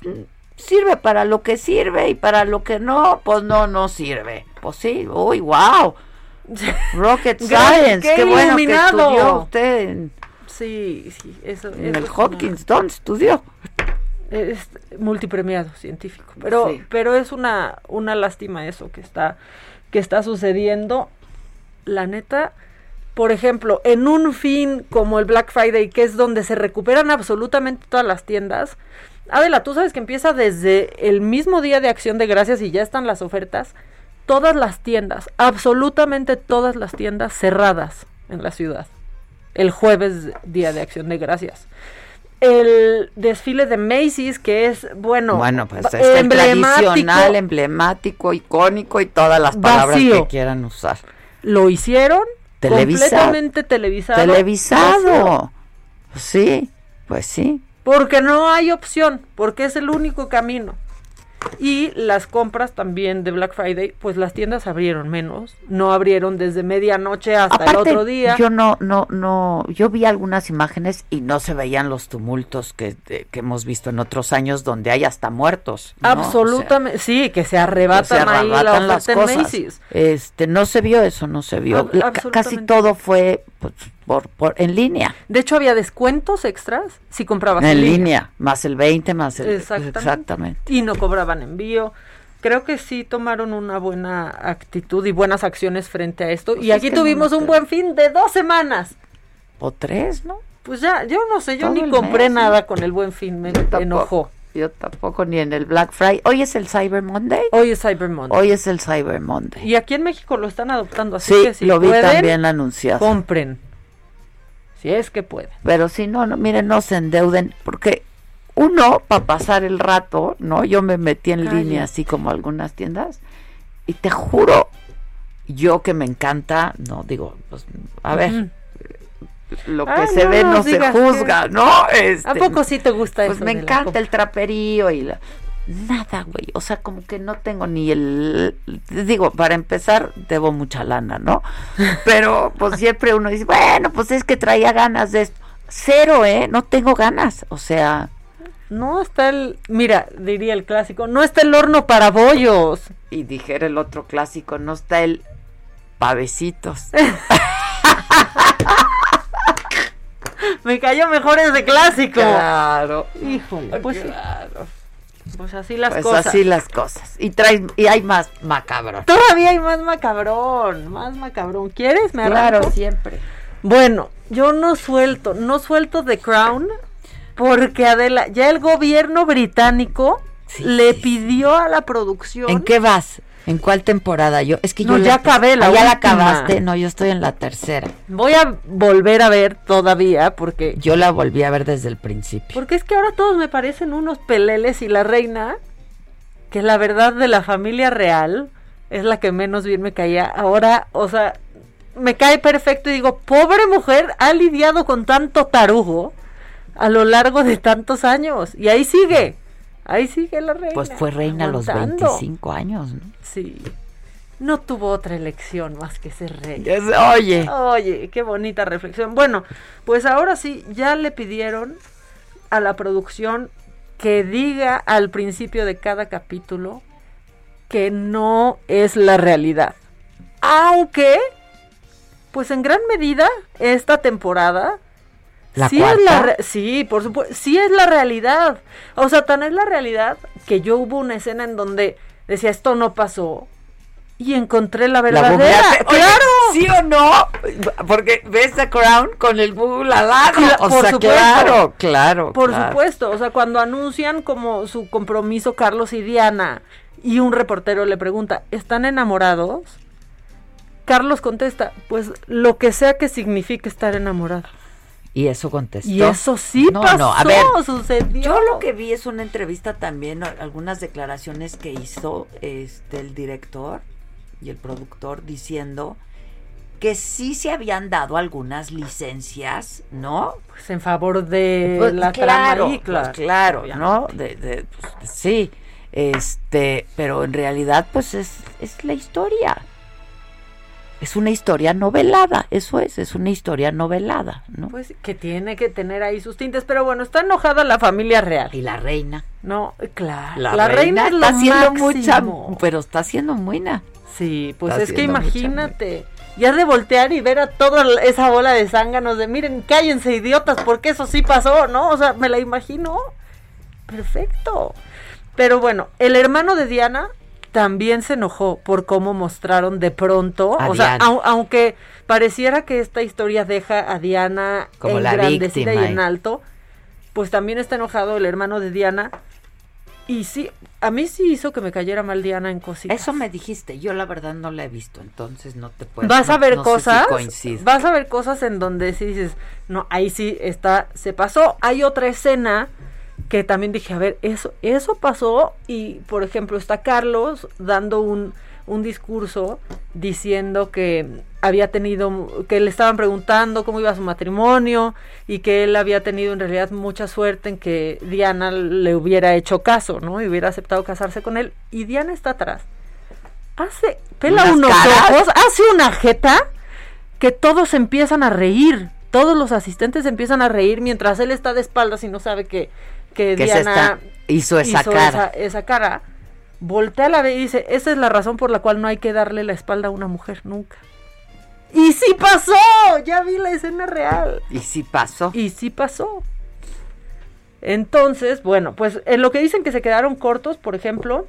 Speaker 1: sirve para lo que sirve y para lo que no pues no no sirve. Pues sí uy wow rocket science
Speaker 6: qué
Speaker 1: qué, bueno que estudió usted en,
Speaker 6: Sí, sí, eso
Speaker 1: en
Speaker 6: eso
Speaker 1: el
Speaker 6: es una-
Speaker 1: Hopkins dónde estudió
Speaker 6: es multipremiado científico pero
Speaker 1: Sí.
Speaker 6: pero es una una lástima eso que está que está sucediendo. La neta por ejemplo en un fin como el Black Friday que es donde se recuperan absolutamente todas las tiendas Adela tú sabes que empieza desde el mismo día de Acción de Gracias y ya están las ofertas. Todas las tiendas absolutamente todas las tiendas cerradas en la ciudad. El jueves día de Acción de Gracias. El desfile de Macy's, que es, bueno,
Speaker 1: bueno pues
Speaker 6: ba-
Speaker 1: es el
Speaker 6: emblemático,
Speaker 1: tradicional emblemático icónico y todas las palabras
Speaker 6: Vacío.
Speaker 1: que quieran usar.
Speaker 6: Lo hicieron
Speaker 1: Televisa-
Speaker 6: completamente televisado. vacío,
Speaker 1: televisado sí pues sí
Speaker 6: Porque no hay opción, porque es el único camino. Y las compras también de Black Friday, pues las tiendas abrieron menos, no abrieron desde medianoche hasta el otro día.
Speaker 1: Yo no, no, no, yo vi algunas imágenes y no se veían los tumultos que, de- que hemos visto en otros años donde hay hasta muertos. ¿no?
Speaker 6: Absolutamente, sí, que se arrebatan, ahí la
Speaker 1: las cosas.
Speaker 6: Macy's.
Speaker 1: Este, no se vio eso, no se vio. La- casi todo fue pues, por, por, en línea.
Speaker 6: De hecho, había descuentos extras si comprabas
Speaker 1: En línea, más el 20, más el...
Speaker 6: Exactamente.
Speaker 1: Exactamente.
Speaker 6: Y no cobraban envío. Creo que sí tomaron una buena actitud y buenas acciones frente a esto.
Speaker 1: Pues
Speaker 6: y
Speaker 1: es
Speaker 6: aquí
Speaker 1: no
Speaker 6: tuvimos
Speaker 1: me
Speaker 6: un buen fin de dos semanas.
Speaker 1: O tres, ¿no?
Speaker 6: Pues ya, yo no sé, yo
Speaker 1: Todo
Speaker 6: ni compré
Speaker 1: mes,
Speaker 6: nada con el buen fin, me
Speaker 1: tampoco.
Speaker 6: enojó.
Speaker 1: Yo tampoco ni en el Black Friday. Hoy es el Cyber Monday.
Speaker 6: Hoy es Cyber Monday.
Speaker 1: Hoy es el Cyber Monday.
Speaker 6: Y aquí en México lo están adoptando, así
Speaker 1: Sí,
Speaker 6: que si
Speaker 1: lo vi
Speaker 6: pueden,
Speaker 1: también anunciado.
Speaker 6: compren. Si es que pueden.
Speaker 1: Pero si no, no, miren, no se endeuden, porque uno, para pasar el rato, ¿no? Yo me metí en línea, así como algunas tiendas, y te juro, yo que me encanta, no, digo, pues, a ver, lo que
Speaker 6: Ay,
Speaker 1: se
Speaker 6: no
Speaker 1: ve no se juzga,
Speaker 6: que-
Speaker 1: ¿no? Este,
Speaker 6: ¿A poco sí te gusta
Speaker 1: Pues
Speaker 6: eso?
Speaker 1: me
Speaker 6: de la
Speaker 1: encanta el traperío y la... Nada, güey, o sea, como que no tengo ni el... Digo, para empezar, debo mucha lana, ¿no? Pero pues siempre uno dice, bueno, pues es que traía ganas de esto. Cero, ¿eh? No tengo ganas, o sea,
Speaker 6: no está el, mira, diría el clásico, no está el horno para bollos.
Speaker 1: Y dijera el otro clásico, no está el pavecitos.
Speaker 6: Me cayó mejor ese clásico.
Speaker 1: Claro.
Speaker 6: Híjole, pues
Speaker 1: claro.
Speaker 6: Pues así las
Speaker 1: pues
Speaker 6: cosas.
Speaker 1: así las cosas. Y trae, y hay más macabrón.
Speaker 6: Todavía hay más macabrón, más macabrón. ¿Quieres? Me
Speaker 1: Claro,
Speaker 6: arranco?
Speaker 1: siempre.
Speaker 6: Bueno, yo no suelto, no suelto The Crown porque Adela, ya el gobierno británico le pidió a la producción.
Speaker 1: ¿En qué vas? ¿En cuál temporada? Yo es que
Speaker 6: No,
Speaker 1: yo
Speaker 6: ya acabé la
Speaker 1: Ah, ya la acabaste. No, yo estoy en la tercera.
Speaker 6: Voy a volver a ver todavía porque
Speaker 1: Yo la volví a ver desde el principio.
Speaker 6: porque es que ahora todos me parecen unos peleles y la reina que la verdad de la familia real es la que menos bien me caía. Ahora, o sea, me cae perfecto y digo, pobre mujer, ha lidiado con tanto tarugo a lo largo de tantos años y ahí sigue. Ahí sigue la reina.
Speaker 1: Pues fue reina a los
Speaker 6: aguantando.
Speaker 1: 25 años, ¿no?
Speaker 6: Sí. No tuvo otra elección más que ser rey.
Speaker 1: Es- oye.
Speaker 6: Oye, qué bonita reflexión. Bueno, pues ahora sí, ya le pidieron a la producción que diga al principio de cada capítulo que no es la realidad. Aunque, pues en gran medida, esta temporada
Speaker 1: ¿La
Speaker 6: sí
Speaker 1: cuarta?
Speaker 6: es la sí, por supuesto, sí es la realidad. O sea, tan es la realidad que yo hubo una escena en donde decía esto no pasó y encontré la verdadera. claro.
Speaker 1: ¿Sí o no? Porque ves The Crown con el Google al lado. O
Speaker 6: por
Speaker 1: sea,
Speaker 6: supuesto.
Speaker 1: claro, claro.
Speaker 6: Por
Speaker 1: claro.
Speaker 6: supuesto, o sea, cuando anuncian como su compromiso Carlos y Diana y un reportero le pregunta, ¿están enamorados? Carlos contesta, pues lo que sea que signifique estar enamorado.
Speaker 1: Y eso contestó.
Speaker 6: Y eso sí
Speaker 1: no,
Speaker 6: pasó,
Speaker 1: no, a ver,
Speaker 6: sucedió.
Speaker 1: Yo lo que vi es una entrevista también, algunas declaraciones que hizo este el director y el productor diciendo que sí se habían dado algunas licencias, ¿no?
Speaker 6: Pues en favor de
Speaker 1: Pues,
Speaker 6: la
Speaker 1: claro,
Speaker 6: trama ahí, claro.
Speaker 1: pues, claro,
Speaker 6: obviamente.
Speaker 1: ¿no? De, de- pues, sí, este, pero en realidad, pues es, es la historia. Es una historia novelada, eso es, es una historia novelada, ¿no?
Speaker 6: Pues que tiene que tener ahí sus tintes, pero bueno, está enojada la familia real.
Speaker 1: Y la reina.
Speaker 6: No, claro.
Speaker 1: La,
Speaker 6: La,
Speaker 1: reina,
Speaker 6: reina, es
Speaker 1: está haciendo mucha, pero está haciendo buena.
Speaker 6: Sí, pues
Speaker 1: Está
Speaker 6: es que imagínate, ya de voltear y ver a toda esa bola de zánganos de miren, cállense idiotas, porque eso sí pasó, ¿no? O sea, me la imagino. Perfecto. Pero bueno, el hermano de Diana también se enojó por cómo mostraron de pronto,
Speaker 1: A
Speaker 6: o sea, au- aunque pareciera que esta historia deja a Diana
Speaker 1: Como la
Speaker 6: engrandecida y
Speaker 1: víctima,
Speaker 6: en
Speaker 1: eh.
Speaker 6: alto, pues también está enojado el hermano de Diana. Y sí, a mí sí hizo que me cayera mal Diana en cositas.
Speaker 1: Eso me dijiste, yo la verdad no la he visto, entonces no te puedo.
Speaker 6: vas a ver
Speaker 1: no sé si
Speaker 6: cosas, vas a ver cosas en donde sí dices, no, ahí sí está, se pasó. Hay otra escena que también dije, a ver, eso, eso pasó y, por ejemplo, está Carlos dando un, un discurso diciendo que había tenido, que le estaban preguntando cómo iba su matrimonio y que él había tenido en realidad mucha suerte en que Diana le hubiera hecho caso, ¿no? Y hubiera aceptado casarse con él. Y Diana está atrás. Hace, pela unos
Speaker 1: caras.
Speaker 6: ojos, hace una jeta que todos empiezan a reír. Todos los asistentes empiezan a reír mientras él está de espaldas y no sabe que, que Diana
Speaker 1: está- hizo esa cara.
Speaker 6: Esa, esa cara. Voltea la ve y dice, esa es la razón por la cual no hay que darle la espalda a una mujer nunca. Y sí pasó, ya vi la escena real.
Speaker 1: Y sí pasó.
Speaker 6: Y sí pasó. Entonces, bueno, pues en lo que dicen que se quedaron cortos, por ejemplo,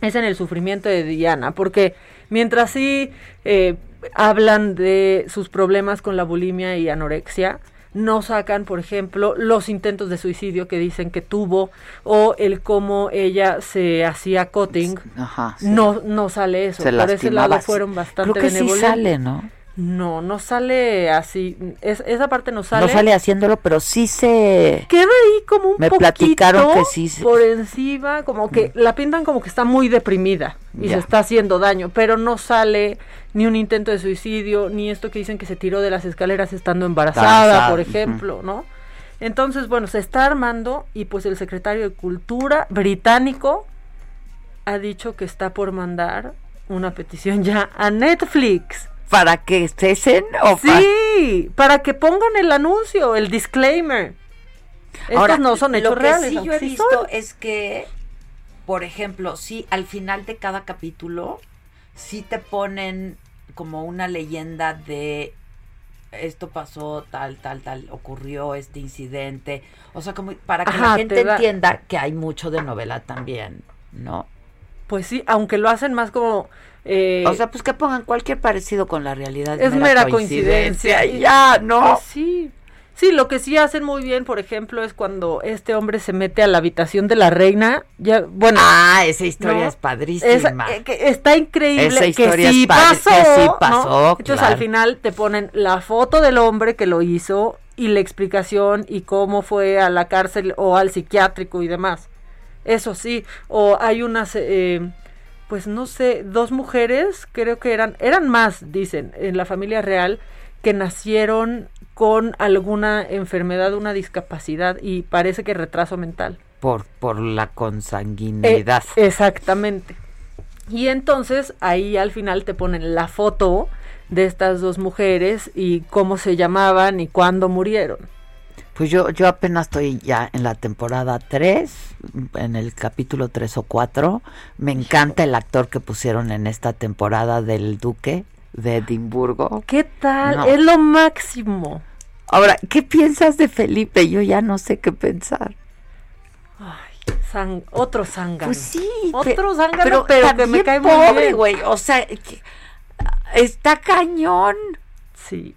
Speaker 6: es en el sufrimiento de Diana, porque mientras sí eh, hablan de sus problemas con la bulimia y anorexia, no sacan, por ejemplo, los intentos de suicidio que dicen que tuvo o el cómo ella se hacía cutting.
Speaker 1: Ajá. sí.
Speaker 6: No, no sale eso.
Speaker 1: Se
Speaker 6: Por ese lado fueron bastante
Speaker 1: Creo que sí sale, ¿no?
Speaker 6: No, no sale así. Es- esa parte no sale.
Speaker 1: No sale haciéndolo, pero sí se...
Speaker 6: Queda ahí como un
Speaker 1: Me
Speaker 6: poquito
Speaker 1: platicaron que sí se-
Speaker 6: por encima, como que la pintan como que está muy deprimida y
Speaker 1: Ya.
Speaker 6: se está haciendo daño, pero no sale ni un intento de suicidio, ni esto que dicen que se tiró de las escaleras estando embarazada,
Speaker 1: Embarazada,
Speaker 6: por ejemplo, ¿no? Entonces, bueno, se está armando y pues el secretario de Cultura británico ha dicho que está por mandar una petición ya a Netflix.
Speaker 1: ¿Para que cesen o
Speaker 6: Sí, para que pongan el anuncio, el disclaimer. Estos no son hechos
Speaker 1: lo que
Speaker 6: reales.
Speaker 1: sí yo he
Speaker 6: sí
Speaker 1: visto
Speaker 6: son.
Speaker 1: es que, por ejemplo, sí, al final de cada capítulo, sí te ponen como una leyenda de esto pasó, tal, tal, tal, ocurrió este incidente. O sea, como para que
Speaker 6: Ajá,
Speaker 1: la
Speaker 6: te
Speaker 1: gente
Speaker 6: da-
Speaker 1: entienda que hay mucho de novela también, ¿no?
Speaker 6: Pues sí, aunque lo hacen más como... eh,
Speaker 1: o sea, pues que pongan cualquier parecido con la realidad.
Speaker 6: es mera coincidencia.
Speaker 1: y ya, ¿no?
Speaker 6: Pues sí. Sí, lo que sí hacen muy bien, por ejemplo, es cuando este hombre se mete a la habitación de la reina. Ya, bueno.
Speaker 1: Ah, esa historia
Speaker 6: ¿no?
Speaker 1: es padrísima.
Speaker 6: Esa- eh, que está increíble.
Speaker 1: Esa
Speaker 6: que
Speaker 1: historia
Speaker 6: sí
Speaker 1: es
Speaker 6: pasó.
Speaker 1: que sí
Speaker 6: ¿no?
Speaker 1: pasó,
Speaker 6: Entonces
Speaker 1: claro.
Speaker 6: al final te ponen la foto del hombre que lo hizo y la explicación y cómo fue a la cárcel o al psiquiátrico y demás. Eso sí. O hay unas, eh, pues no sé, dos mujeres, creo que eran, eran más, dicen, en la familia real, que nacieron con alguna enfermedad, una discapacidad y parece que retraso mental.
Speaker 1: Por, por la consanguinidad.
Speaker 6: Eh, exactamente. Y entonces ahí al final te ponen la foto de estas dos mujeres y cómo se llamaban y cuándo murieron.
Speaker 1: Pues yo, yo apenas estoy ya en la temporada 3, en el capítulo 3 o 4. Me encanta el actor que pusieron en esta temporada del Duque de Edimburgo.
Speaker 6: ¿Qué tal?
Speaker 1: No.
Speaker 6: Es lo máximo.
Speaker 1: Ahora, ¿qué piensas de Felipe? Yo ya no sé qué pensar.
Speaker 6: Sang- otro zángano.
Speaker 1: Pues sí,
Speaker 6: Otro zángano, pero, que me cae muy
Speaker 1: pobre,
Speaker 6: bien.
Speaker 1: güey. O sea, que- está cañón.
Speaker 6: Sí,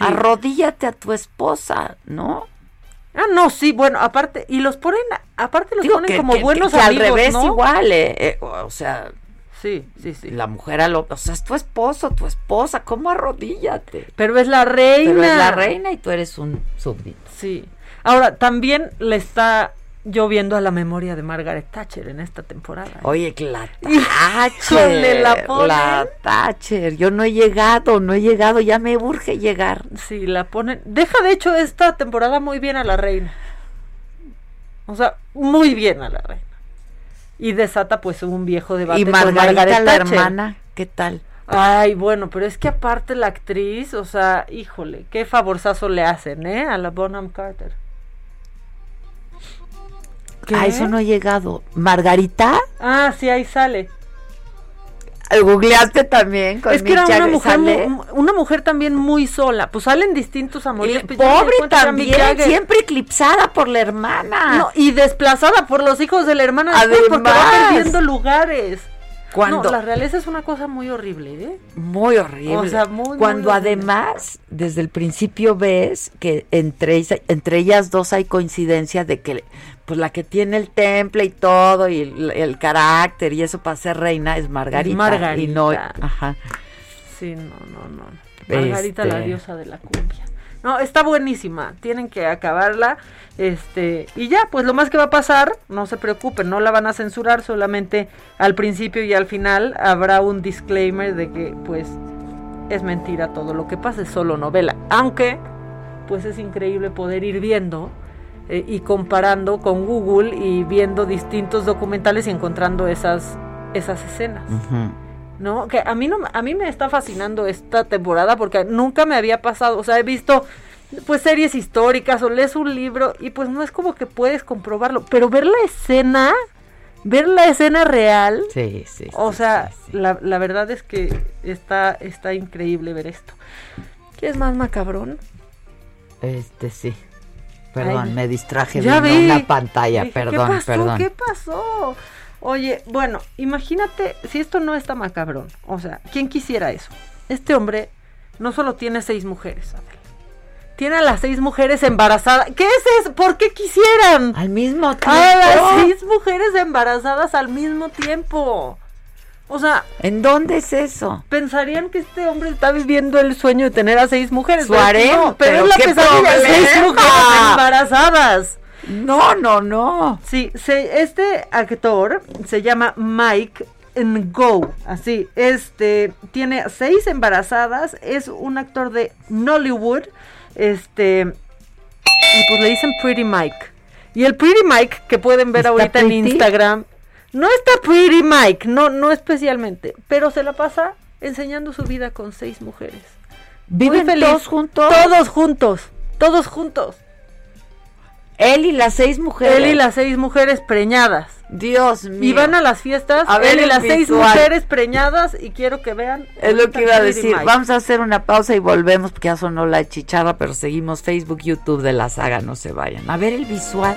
Speaker 1: Arrodíllate a tu esposa, ¿no?
Speaker 6: Ah, no, sí, bueno, aparte, y los ponen, aparte los
Speaker 1: Digo
Speaker 6: ponen
Speaker 1: que-
Speaker 6: como
Speaker 1: que-
Speaker 6: buenos
Speaker 1: que al revés
Speaker 6: ¿no?
Speaker 1: igual, eh, eh, o sea,
Speaker 6: sí, sí, sí.
Speaker 1: La mujer a lo, o sea, es tu esposo, tu esposa, ¿cómo arrodíllate?
Speaker 6: Pero es la reina.
Speaker 1: Pero es la reina y tú eres un súbdito.
Speaker 6: Sí. Ahora, también le está lloviendo a la memoria de Margaret Thatcher en esta temporada.
Speaker 1: Oye, que la Thatcher,
Speaker 6: la ponen.
Speaker 1: la Thatcher, yo no he llegado, no he llegado, ya me urge llegar.
Speaker 6: Sí, la ponen. Deja de hecho esta temporada muy bien a la reina. O sea, muy bien a la reina. Y desata pues un viejo debate
Speaker 1: Y
Speaker 6: con Margaret
Speaker 1: la
Speaker 6: Thatcher.
Speaker 1: hermana, ¿qué tal?
Speaker 6: Ay, bueno, pero es que aparte la actriz, o sea, híjole, qué favorzazo le hacen, ¿eh? A la Bonham Carter. ¿Qué?
Speaker 1: A eso no he llegado. ¿Margarita?
Speaker 6: Ah, sí, ahí sale.
Speaker 1: ¿Googleaste también con
Speaker 6: es que era una mujer, una mujer también muy sola. Pues salen distintos amores. pues,
Speaker 1: Pobre también, siempre eclipsada por la hermana.
Speaker 6: No, y desplazada por los hijos de la hermana después porque va
Speaker 1: Además.
Speaker 6: perdiendo lugares.
Speaker 1: Cuando-
Speaker 6: No, la realeza es una cosa muy horrible, ¿eh?
Speaker 1: Muy horrible.
Speaker 6: O sea, muy,
Speaker 1: Cuando además, desde el principio ves que entre, entre ellas dos hay coincidencia de que pues la que tiene el temple y todo y el, el carácter y eso para ser reina es Margarita.
Speaker 6: Es Margarita.
Speaker 1: Y no, ajá.
Speaker 6: Sí, no, no, no. Margarita, la
Speaker 1: Este-
Speaker 6: diosa de la cumbia. No, está buenísima. Tienen que acabarla. Este, y ya, pues lo más que va a pasar, no se preocupen, no la van a censurar, solamente al principio y al final habrá un disclaimer de que, pues, es mentira todo lo que pasa, es solo novela. Aunque, pues es increíble poder ir viendo eh, y comparando con Google y viendo distintos documentales y encontrando esas, esas escenas. ¿no? Que a mí no a mí me está fascinando esta temporada porque nunca me había pasado, o sea, he visto pues series históricas o lees un libro y pues no es como que puedes comprobarlo, pero ver la escena, ver la escena real,
Speaker 1: Sí, sí.
Speaker 6: o sea, La, la verdad es que está está increíble ver esto. ¿Qué es más macabrón?
Speaker 1: Este sí. Perdón,
Speaker 6: Ay,
Speaker 1: me distraje
Speaker 6: vi.
Speaker 1: una pantalla,
Speaker 6: Dije,
Speaker 1: perdón,
Speaker 6: ¿qué pasó?
Speaker 1: perdón.
Speaker 6: ¿Qué pasó? Oye, bueno, imagínate si esto no está macabrón. O sea, ¿quién quisiera eso? Este hombre no solo tiene seis mujeres, Adela. Tiene a las seis mujeres embarazadas. ¿Qué es eso? ¿Por qué quisieran?
Speaker 1: Al mismo
Speaker 6: A
Speaker 1: tiempo.
Speaker 6: las seis mujeres embarazadas al mismo tiempo. O sea,
Speaker 1: ¿En dónde es eso?
Speaker 6: pensarían que este hombre está viviendo el sueño de tener a seis mujeres.
Speaker 1: Su
Speaker 6: pero
Speaker 1: harem,
Speaker 6: no, pero,
Speaker 1: pero
Speaker 6: es la pesadilla. Seis
Speaker 1: problema.
Speaker 6: mujeres embarazadas.
Speaker 1: No, no, no.
Speaker 6: Sí, se- este actor se llama Mike Ngo, así, este, tiene seis embarazadas, es un actor de Nollywood, este, y pues le dicen Pretty Mike. Y el Pretty Mike que pueden ver
Speaker 1: ¿Está
Speaker 6: ahorita
Speaker 1: pretty?
Speaker 6: en Instagram, no está Pretty Mike, no, no especialmente, pero se la pasa enseñando su vida con seis mujeres.
Speaker 1: ¿Viven
Speaker 6: feliz.
Speaker 1: todos juntos?
Speaker 6: Todos juntos, todos juntos.
Speaker 1: Él y las seis mujeres.
Speaker 6: Él y las seis mujeres preñadas.
Speaker 1: Dios mío.
Speaker 6: Y van a las fiestas,
Speaker 1: A ver
Speaker 6: él y las seis mujeres preñadas y quiero que vean.
Speaker 1: Es lo que iba a decir. Vamos a hacer una pausa y volvemos porque ya sonó la chicharra, pero seguimos Facebook, YouTube de la saga, no se vayan. A ver el visual.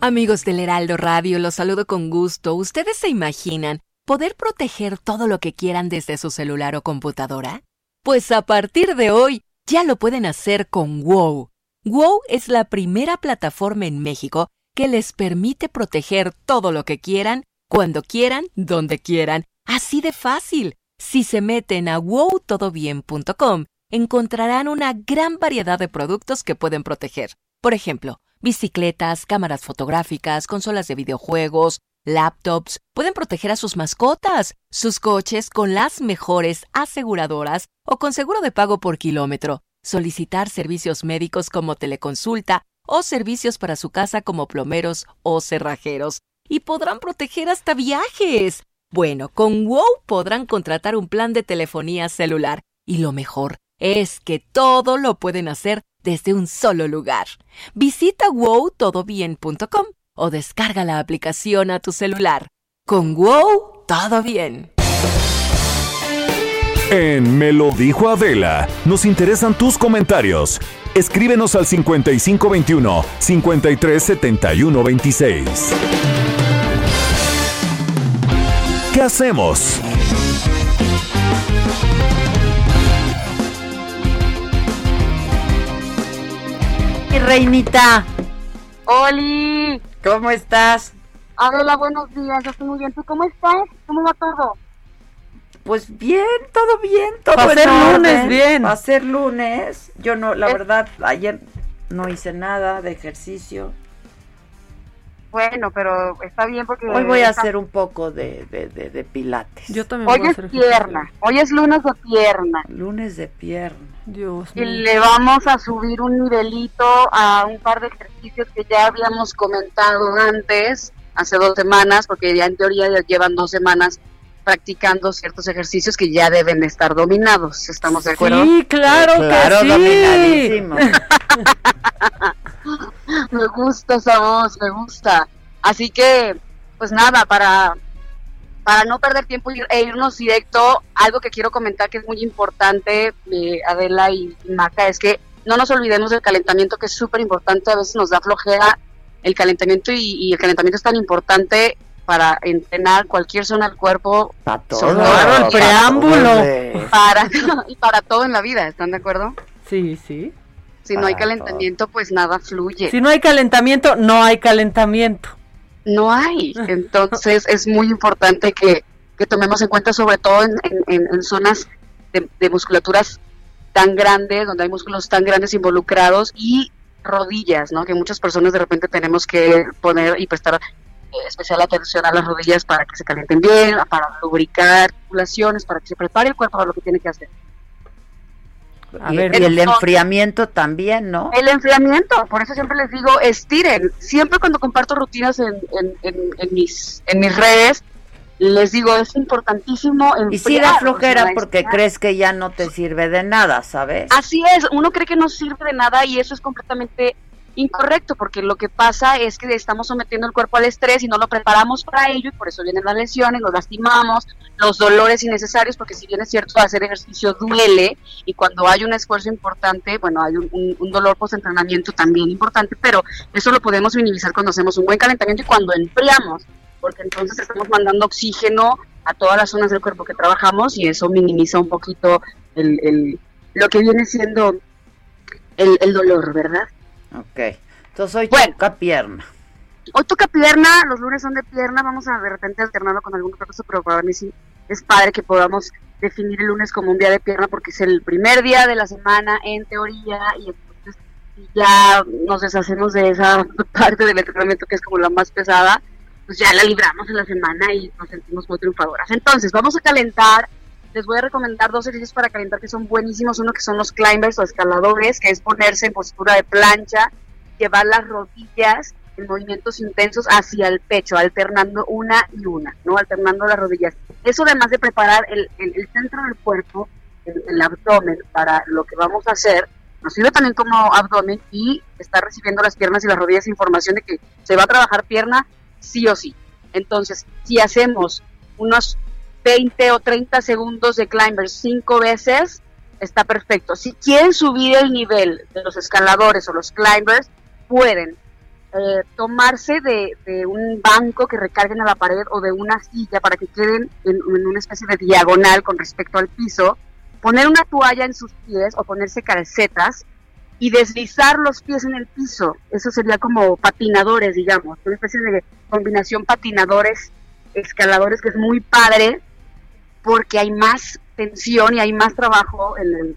Speaker 16: Amigos del Heraldo Radio, los saludo con gusto. ¿Ustedes se imaginan poder proteger todo lo que quieran desde su celular o computadora? Pues a partir de hoy ya lo pueden hacer con WOW. WOW es la primera plataforma en México que les permite proteger todo lo que quieran, cuando quieran, donde quieran. Así de fácil. Si se meten a wowtodobien.com, encontrarán una gran variedad de productos que pueden proteger. Por ejemplo, bicicletas, cámaras fotográficas, consolas de videojuegos, laptops, pueden proteger a sus mascotas, sus coches con las mejores aseguradoras o con seguro de pago por kilómetro, solicitar servicios médicos como teleconsulta o servicios para su casa como plomeros o cerrajeros. Y podrán proteger hasta viajes. Bueno, con WOW podrán contratar un plan de telefonía celular. Y lo mejor es que todo lo pueden hacer desde un solo lugar. Visita wowtodobien.com o descarga la aplicación a tu celular. Con WOW, todo bien.
Speaker 5: En Me lo dijo Adela, nos interesan tus comentarios. Escríbenos al 5521 537126. ¿Qué hacemos?
Speaker 1: Mi reinita,
Speaker 17: Oli,
Speaker 1: ¿cómo estás?
Speaker 17: Adela, buenos días, yo estoy muy bien. ¿Tú cómo estás? ¿Cómo va todo?
Speaker 1: Pues bien, todo bien, todo
Speaker 6: Pa'
Speaker 1: en
Speaker 6: ser lunes, bien.
Speaker 1: Va a ser lunes. Yo no, la
Speaker 17: Es-
Speaker 1: verdad, ayer no hice nada de ejercicio.
Speaker 17: Bueno, pero está bien porque...
Speaker 1: Hoy voy a
Speaker 17: está-
Speaker 1: hacer un poco de, de, de- de pilates.
Speaker 6: Yo también
Speaker 17: Hoy
Speaker 6: voy a
Speaker 17: es
Speaker 6: hacer
Speaker 17: pierna, hoy es lunes de pierna.
Speaker 1: Lunes de pierna.
Speaker 6: Dios
Speaker 17: Y
Speaker 6: mío.
Speaker 17: le vamos a subir un nivelito a un par de ejercicios que ya habíamos comentado antes, hace dos semanas, porque ya en teoría ya llevan dos semanas practicando ciertos ejercicios que ya deben estar dominados. ¿Estamos de acuerdo?
Speaker 6: Sí, claro,
Speaker 1: Claro,
Speaker 6: que sí.
Speaker 1: dominadísimo.
Speaker 17: me gusta esa voz, me gusta. Así que, pues nada, para, para no perder tiempo e irnos directo, algo que quiero comentar que es muy importante, eh, Adela y Maca, es que no nos olvidemos del calentamiento, que es súper importante, a veces nos da flojera el calentamiento y, y el calentamiento es tan importante para entrenar cualquier zona del cuerpo,
Speaker 1: Para todo.
Speaker 17: Sobre
Speaker 6: el preámbulo.
Speaker 17: para, y para todo en la vida, ¿están de acuerdo?
Speaker 6: Sí, sí.
Speaker 17: Si no hay calentamiento, pues nada fluye.
Speaker 6: Si no hay calentamiento, no hay calentamiento.
Speaker 17: no hay. Entonces es muy importante que, que tomemos en cuenta, sobre todo en, en- en- en zonas de, de musculaturas tan grandes, donde hay músculos tan grandes involucrados y rodillas, ¿no? Que muchas personas de repente tenemos que poner y prestar eh, especial atención a las rodillas para que se calienten bien, para lubricar articulaciones, para que se prepare el cuerpo para lo que tiene que hacer.
Speaker 6: A
Speaker 1: y,
Speaker 6: ver,
Speaker 1: y el
Speaker 17: entonces-
Speaker 1: enfriamiento también, ¿no?
Speaker 17: El enfriamiento, por eso siempre les digo, estiren. Siempre cuando comparto rutinas en, en, en- en mis, en mis redes, les digo, es importantísimo
Speaker 1: Y sí da
Speaker 17: enfriar,
Speaker 1: flojera
Speaker 17: o sea,
Speaker 1: porque crees que ya no te sirve de nada, ¿sabes?
Speaker 17: Así es, uno cree que no sirve de nada y eso es completamente incorrecto, porque lo que pasa es que estamos sometiendo el cuerpo al estrés y no lo preparamos para ello y por eso vienen las lesiones, nos lastimamos, los dolores innecesarios, porque si bien es cierto hacer ejercicio duele y cuando hay un esfuerzo importante, bueno, hay un, dolor post-entrenamiento también importante, pero eso lo podemos minimizar cuando hacemos un buen calentamiento y cuando enfriamos, porque entonces estamos mandando oxígeno a todas las zonas del cuerpo que trabajamos y eso minimiza un poquito el- lo que viene siendo el, dolor, ¿verdad?
Speaker 1: Ok. Entonces hoy toca pierna.
Speaker 17: Hoy toca pierna, los lunes son de pierna, vamos a de repente alternarlo con algún otro cosa, pero para mí sí es padre que podamos definir el lunes como un día de pierna porque es el primer día de la semana en teoría y entonces ya nos deshacemos de esa parte del entrenamiento que es como la más pesada, pues ya la libramos en la semana y nos sentimos muy triunfadoras. Entonces, vamos a calentar. Les voy a recomendar dos ejercicios para calentar que son buenísimos. Uno que son los climbers o escaladores, que es ponerse en postura de plancha, llevar las rodillas en movimientos intensos hacia el pecho, alternando una y una, ¿no? Alternando las rodillas. Eso además de preparar el, centro del cuerpo, el, abdomen para lo que vamos a hacer, nos sirve también como abdomen y está recibiendo las piernas y las rodillas información de que se va a trabajar pierna sí o sí. Entonces, si hacemos unos 20 o 30 segundos de climbers cinco veces, está perfecto. Si quieren subir el nivel de los escaladores o los climbers, pueden eh, tomarse de, un banco que recarguen a la pared o de una silla para que queden en, una especie de diagonal con respecto al piso, poner una toalla en sus pies o ponerse calcetas y deslizar los pies en el piso. Eso sería como patinadores, digamos, una especie de combinación patinadores, escaladores que es muy padre porque hay más tensión y hay más trabajo en el,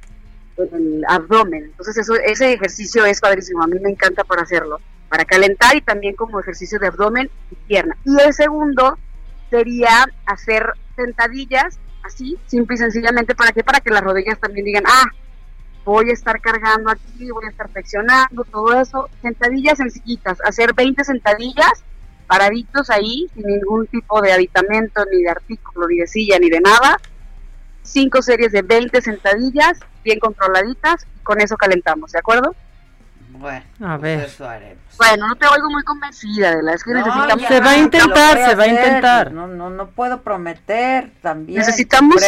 Speaker 17: en el abdomen. Entonces eso, ese ejercicio es padrísimo, a mí me encanta por hacerlo para calentar y también como ejercicio de abdomen y pierna. Y el segundo sería hacer sentadillas, así, simple y sencillamente, ¿para qué? Para que las rodillas también digan, ah, voy a estar cargando aquí, voy a estar flexionando, todo eso. Sentadillas sencillitas, hacer 20 sentadillas, paraditos ahí, sin ningún tipo de aditamento, ni de artículo, ni de silla, ni de nada. Cinco series de 20 sentadillas, bien controladitas, y con eso calentamos, ¿de acuerdo?
Speaker 1: Bueno, a pues ver. Eso
Speaker 17: Bueno, no te oigo muy convencida, de la es que necesitamos.
Speaker 6: Se va a intentar, se va a intentar.
Speaker 1: No, no, no puedo prometer también.
Speaker 17: Necesitamos.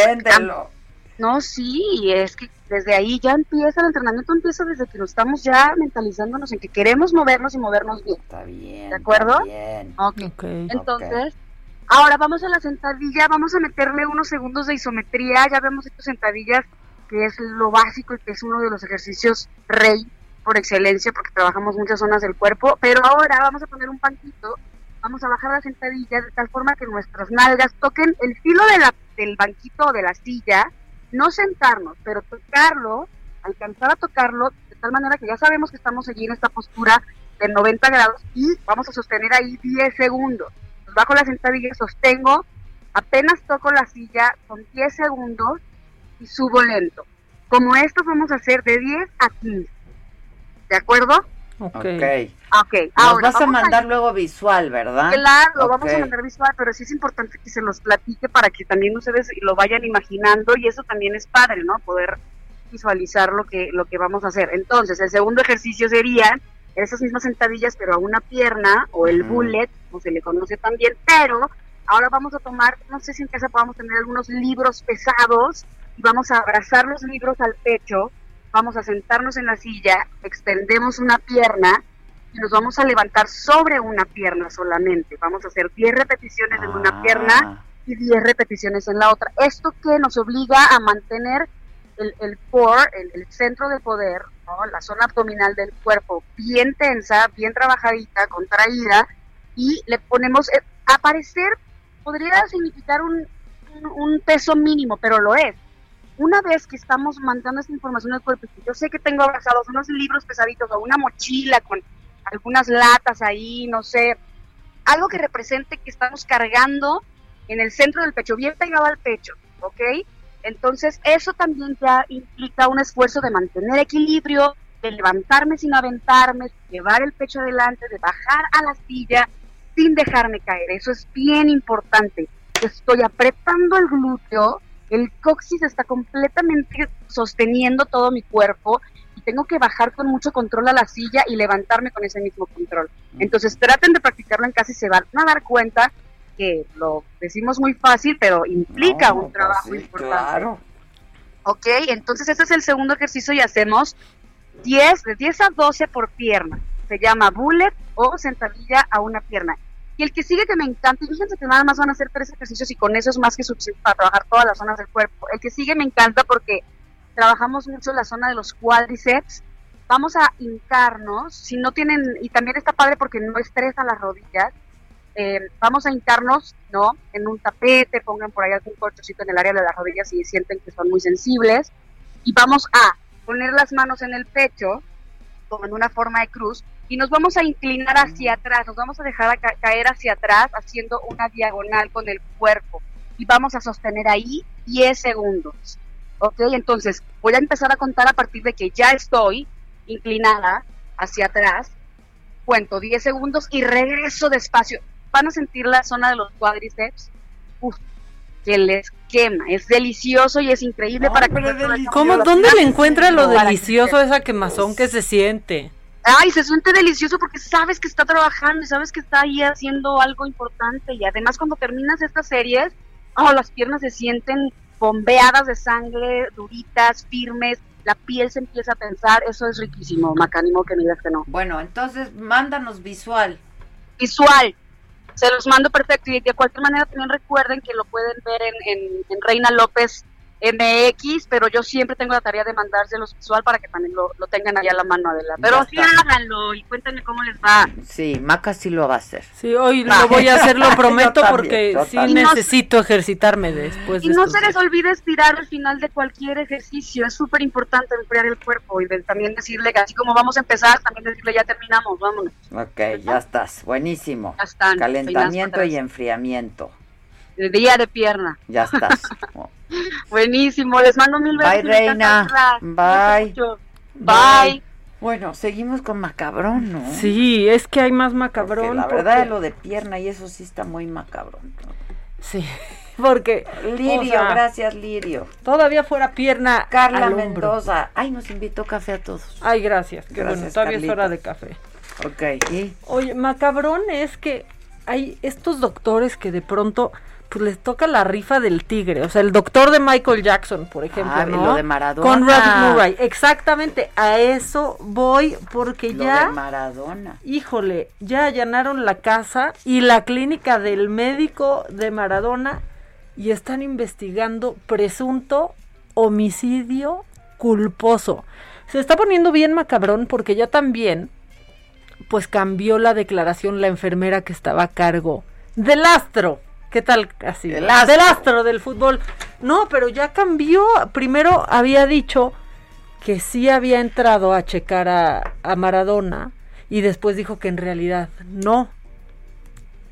Speaker 17: No, sí, es que desde ahí ya empieza el entrenamiento, empieza desde que nos estamos ya mentalizándonos en que queremos movernos y movernos bien.
Speaker 1: Está bien.
Speaker 17: ¿De acuerdo?
Speaker 1: bien.
Speaker 17: Okay. Entonces, ahora vamos a la sentadilla, vamos a meterle unos segundos de isometría, ya vemos estas sentadillas, que es lo básico y que es uno de los ejercicios rey por excelencia porque trabajamos muchas zonas del cuerpo, pero ahora vamos a poner un banquito, vamos a bajar la sentadilla de tal forma que nuestras nalgas toquen el filo de la, del banquito o de la silla, no sentarnos, pero tocarlo, alcanzar a tocarlo de tal manera que ya sabemos que estamos allí en esta postura de 90 grados y vamos a sostener ahí 10 segundos. bajo la sentadilla, sostengo, apenas toco la silla con 10 segundos y subo lento. Como esto vamos a hacer de 10 a 15. ¿De acuerdo?
Speaker 1: Ok.
Speaker 17: okay.
Speaker 1: Nos vas a mandar luego visual, ¿verdad?
Speaker 17: Claro, lo vamos a mandar visual, pero sí es importante que se los platique para que también ustedes lo vayan imaginando y eso también es padre, ¿no? Poder visualizar lo que, lo que vamos a hacer. Entonces, el segundo ejercicio sería esas mismas sentadillas, pero a una pierna o el bullet, como se le conoce también, pero ahora vamos a tomar, no sé si en casa podamos tener algunos libros pesados y vamos a abrazar los libros al pecho vamos a sentarnos en la silla, extendemos una pierna y nos vamos a levantar sobre una pierna solamente. Vamos a hacer 10 repeticiones en una pierna ah. y 10 repeticiones en la otra. Esto que nos obliga a mantener el, el core, el, centro de poder, la zona abdominal del cuerpo bien tensa, bien trabajadita, contraída, y le ponemos, eh, aparecer podría significar un, un peso mínimo, pero lo es una vez que estamos mandando esta información al cuerpo, yo sé que tengo abrazados unos libros pesaditos o una mochila con algunas latas ahí, no sé, algo que represente que estamos cargando en el centro del pecho, bien pegado al pecho, ¿ok? Entonces, eso también ya implica un esfuerzo de mantener equilibrio, de levantarme sin aventarme, llevar el pecho adelante, de bajar a la silla sin dejarme caer. Eso es bien importante. Estoy apretando el glúteo, el coxis está completamente sosteniendo todo mi cuerpo y tengo que bajar con mucho control a la silla y levantarme con ese mismo control. Entonces traten de practicarlo en casa y se van a dar cuenta que lo decimos muy fácil, pero implica un pues trabajo importante. Claro. Ok, entonces ese es el segundo ejercicio y hacemos 10, de 10 a 12 por pierna. Se llama bullet o sentadilla a una pierna. Y el que sigue que me encanta, y fíjense que nada más van a hacer tres ejercicios y con eso es más que suficiente para trabajar todas las zonas del cuerpo. El que sigue me encanta porque trabajamos mucho la zona de los cuádriceps vamos a hincarnos, si no tienen, y también está padre porque no estresa las rodillas, eh, vamos a hincarnos, ¿no? En un tapete, pongan por ahí algún colchoncito en el área de las rodillas si sienten que son muy sensibles, y vamos a poner las manos en el pecho, como en una forma de cruz, y nos vamos a inclinar hacia atrás, nos vamos a dejar caer hacia atrás haciendo una diagonal con el cuerpo, y vamos a sostener ahí 10 segundos. ¿Ok? Entonces, voy a empezar a contar a partir de que ya estoy inclinada hacia atrás, cuento 10 segundos y regreso despacio. Van a sentir la zona de los cuádriceps, uf, que les quema. Es delicioso y es increíble para que...
Speaker 6: ¿Cómo, ¿Dónde le encuentra lo delicioso esa quemazón que se siente?
Speaker 17: Ay, se siente delicioso porque sabes que está trabajando y sabes que está ahí haciendo algo importante. Y además cuando terminas estas series, oh, las piernas se sienten bombeadas de sangre, duritas, firmes, la piel se empieza a tensar, eso es riquísimo, Macánimo, que miras que no.
Speaker 1: Bueno, entonces mándanos visual.
Speaker 17: Visual, se los mando perfecto y de cualquier manera también recuerden que lo pueden ver en, en Reina López MX, pero yo siempre tengo la tarea de mandárselos visual para que también lo, tengan ahí a la mano, Adela. Pero sí háganlo y cuéntenme cómo les va.
Speaker 1: Sí, Maca sí lo va a hacer.
Speaker 6: Sí, hoy lo voy a hacer, lo prometo, porque sí necesito ejercitarme después.
Speaker 17: Y no se les olvide estirar al final de cualquier ejercicio, es súper importante enfriar el cuerpo y también decirle que así como vamos a empezar, también decirle ya terminamos, vámonos.
Speaker 1: Ok, ya estás, buenísimo. Ya están. Calentamiento y enfriamiento.
Speaker 17: El día de pierna.
Speaker 1: Ya estás.
Speaker 17: Buenísimo, les mando mil besos.
Speaker 1: Bye, Reina. Bye.
Speaker 17: Bye.
Speaker 1: Bueno, seguimos con macabrón, ¿no?
Speaker 6: Sí, es que hay más macabrón.
Speaker 1: la verdad, lo de pierna y eso sí está muy macabrón.
Speaker 6: Sí, porque.
Speaker 1: Lirio, gracias, Lirio.
Speaker 6: Todavía fuera pierna.
Speaker 1: Carla Mendoza. Ay, nos invitó café a todos.
Speaker 6: Ay, gracias. Qué bueno, todavía es hora de café.
Speaker 1: Ok, ¿y?
Speaker 6: Oye, macabrón es que hay estos doctores que de pronto pues les toca la rifa del tigre. O sea, el doctor de Michael Jackson, por ejemplo, ah,
Speaker 1: ¿no? Lo de Maradona.
Speaker 6: Con Murray. Exactamente, a eso voy porque
Speaker 1: lo
Speaker 6: ya.
Speaker 1: De Maradona.
Speaker 6: Híjole, ya allanaron la casa y la clínica del médico de Maradona y están investigando presunto homicidio culposo. Se está poniendo bien macabrón porque ya también pues cambió la declaración la enfermera que estaba a cargo del astro ¿Qué tal así? Del astro. del fútbol. No, pero ya cambió. Primero había dicho que sí había entrado a checar a, Maradona y después dijo que en realidad no.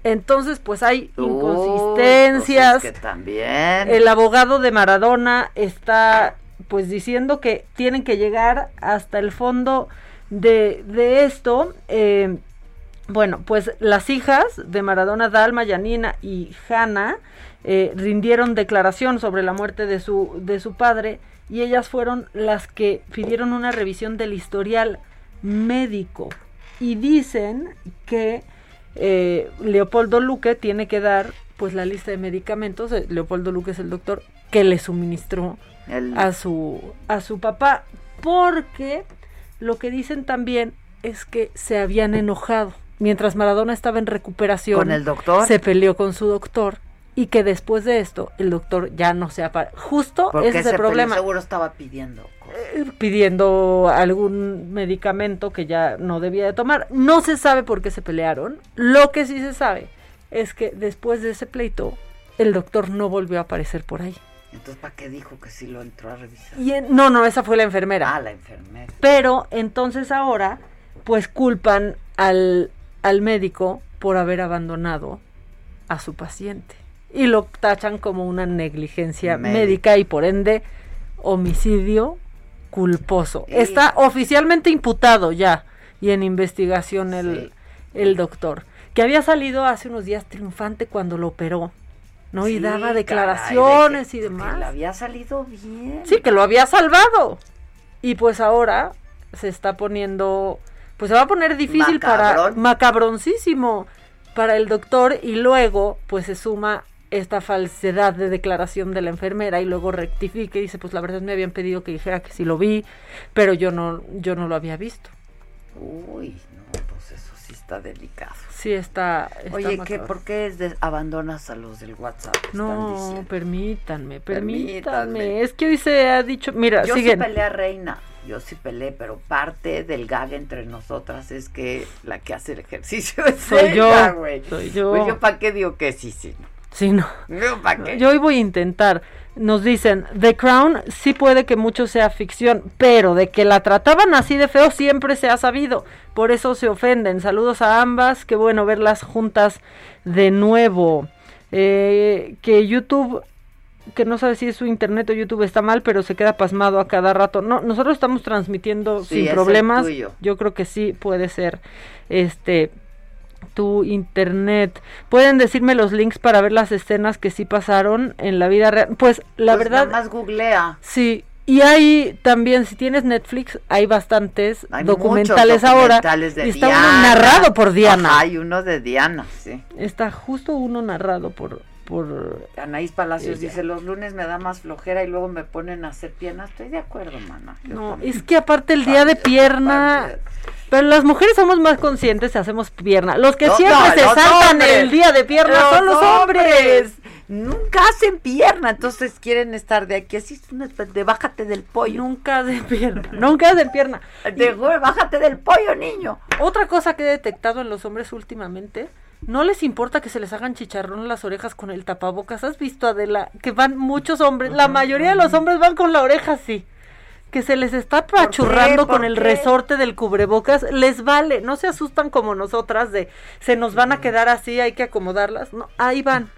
Speaker 6: Entonces, pues hay pues inconsistencias.
Speaker 1: que también.
Speaker 6: El abogado de Maradona está pues diciendo que tienen que llegar hasta el fondo de, de esto. Eh, bueno, pues las hijas de Maradona, Dalma, Yanina y Hanna, eh, rindieron declaración sobre la muerte de su, de su padre y ellas fueron las que pidieron una revisión del historial médico. Y dicen que eh, Leopoldo Luque tiene que dar pues la lista de medicamentos, eh, Leopoldo Luque es el doctor que le suministró a su a su papá porque lo que dicen también es que se habían enojado mientras Maradona estaba en recuperación,
Speaker 1: ¿Con el doctor?
Speaker 6: se peleó con su doctor y que después de esto el doctor ya no se aparece. Justo ese es el problema.
Speaker 1: seguro estaba pidiendo
Speaker 6: eh, pidiendo algún medicamento que ya no debía de tomar. No se sabe por qué se pelearon. Lo que sí se sabe es que después de ese pleito el doctor no volvió a aparecer por ahí.
Speaker 1: Entonces, ¿para qué dijo que sí lo entró a revisar?
Speaker 6: Y no, no, esa fue la enfermera.
Speaker 1: Ah, la enfermera.
Speaker 6: Pero entonces ahora, pues culpan al al médico por haber abandonado a su paciente y lo tachan como una negligencia médica y por ende homicidio culposo. Está oficialmente imputado ya y en investigación el, el doctor, que había salido hace unos días triunfante cuando lo operó. ¿no? y daba declaraciones y demás.
Speaker 1: Que le había salido bien.
Speaker 6: Sí, que lo había salvado. Y pues ahora se está poniendo pues se va a poner difícil para macabroncísimo para el doctor y luego pues se suma esta falsedad de declaración de la enfermera y luego rectifica y dice pues la verdad me habían pedido que dijera que sí lo vi pero yo no yo no lo había visto
Speaker 1: uy no pues eso sí está delicado.
Speaker 6: Sí está,
Speaker 1: oye ¿qué, por qué abandonas a los del WhatsApp
Speaker 6: no permítanme, permítanme, es que hoy se ha dicho mira
Speaker 1: yo
Speaker 6: siguen.
Speaker 1: pelea reina yo sí peleé, pero parte del gag entre nosotras es que la que hace el ejercicio es
Speaker 6: Soy
Speaker 1: ella,
Speaker 6: yo,
Speaker 1: güey.
Speaker 6: soy yo.
Speaker 1: Pues yo para qué digo que sí, sí. no?
Speaker 6: Sí, no.
Speaker 1: Para qué.
Speaker 6: Yo hoy voy a intentar. Nos dicen, The Crown sí puede que mucho sea ficción, pero de que la trataban así de feo siempre se ha sabido. Por eso se ofenden. Saludos a ambas. Qué bueno verlas juntas de nuevo. Eh, que YouTube, que no sabe si es su internet o YouTube está mal, pero se queda pasmado a cada rato. No, nosotros estamos transmitiendo
Speaker 1: Sí,
Speaker 6: sin problemas. Yo creo que sí puede ser. Este, tu internet. Pueden decirme los links para ver las escenas que sí pasaron en la vida real. Pues la
Speaker 1: Pues
Speaker 6: verdad,
Speaker 1: más googlea.
Speaker 6: sí. Y hay también, si tienes Netflix, hay bastantes
Speaker 1: Hay
Speaker 6: documentales, ahora.
Speaker 1: documentales de
Speaker 6: y está uno narrado por Diana.
Speaker 1: Ajá, hay uno de Diana, sí.
Speaker 6: Está justo uno narrado por por
Speaker 1: Anaís Palacios
Speaker 6: Ella.
Speaker 1: dice, los lunes me da más flojera y luego me ponen a hacer piernas. Estoy de acuerdo, mana.
Speaker 6: No,
Speaker 1: también.
Speaker 6: es que aparte el día de pierna, pero las mujeres somos más conscientes y hacemos pierna. Los que
Speaker 1: No,
Speaker 6: siempre
Speaker 1: no,
Speaker 6: se saltan
Speaker 1: hombres.
Speaker 6: el día de pierna son los hombres.
Speaker 1: Nunca hacen pierna, entonces quieren estar de aquí. Así, de bájate del pollo.
Speaker 6: Nunca hacen pierna, nunca hacen pierna.
Speaker 1: De güey, bájate del pollo, niño.
Speaker 6: Otra cosa que he detectado en los hombres últimamente, no les importa que se les hagan chicharrón en las orejas con el tapabocas. ¿Has visto, Adela? Que van muchos hombres, la mayoría de los hombres van con la oreja así. Que se les está apachurrando
Speaker 1: ¿Por
Speaker 6: con el
Speaker 1: qué?
Speaker 6: resorte del cubrebocas, les vale, no se asustan como nosotras de se nos van a quedar así, hay que acomodarlas. No, ahí van.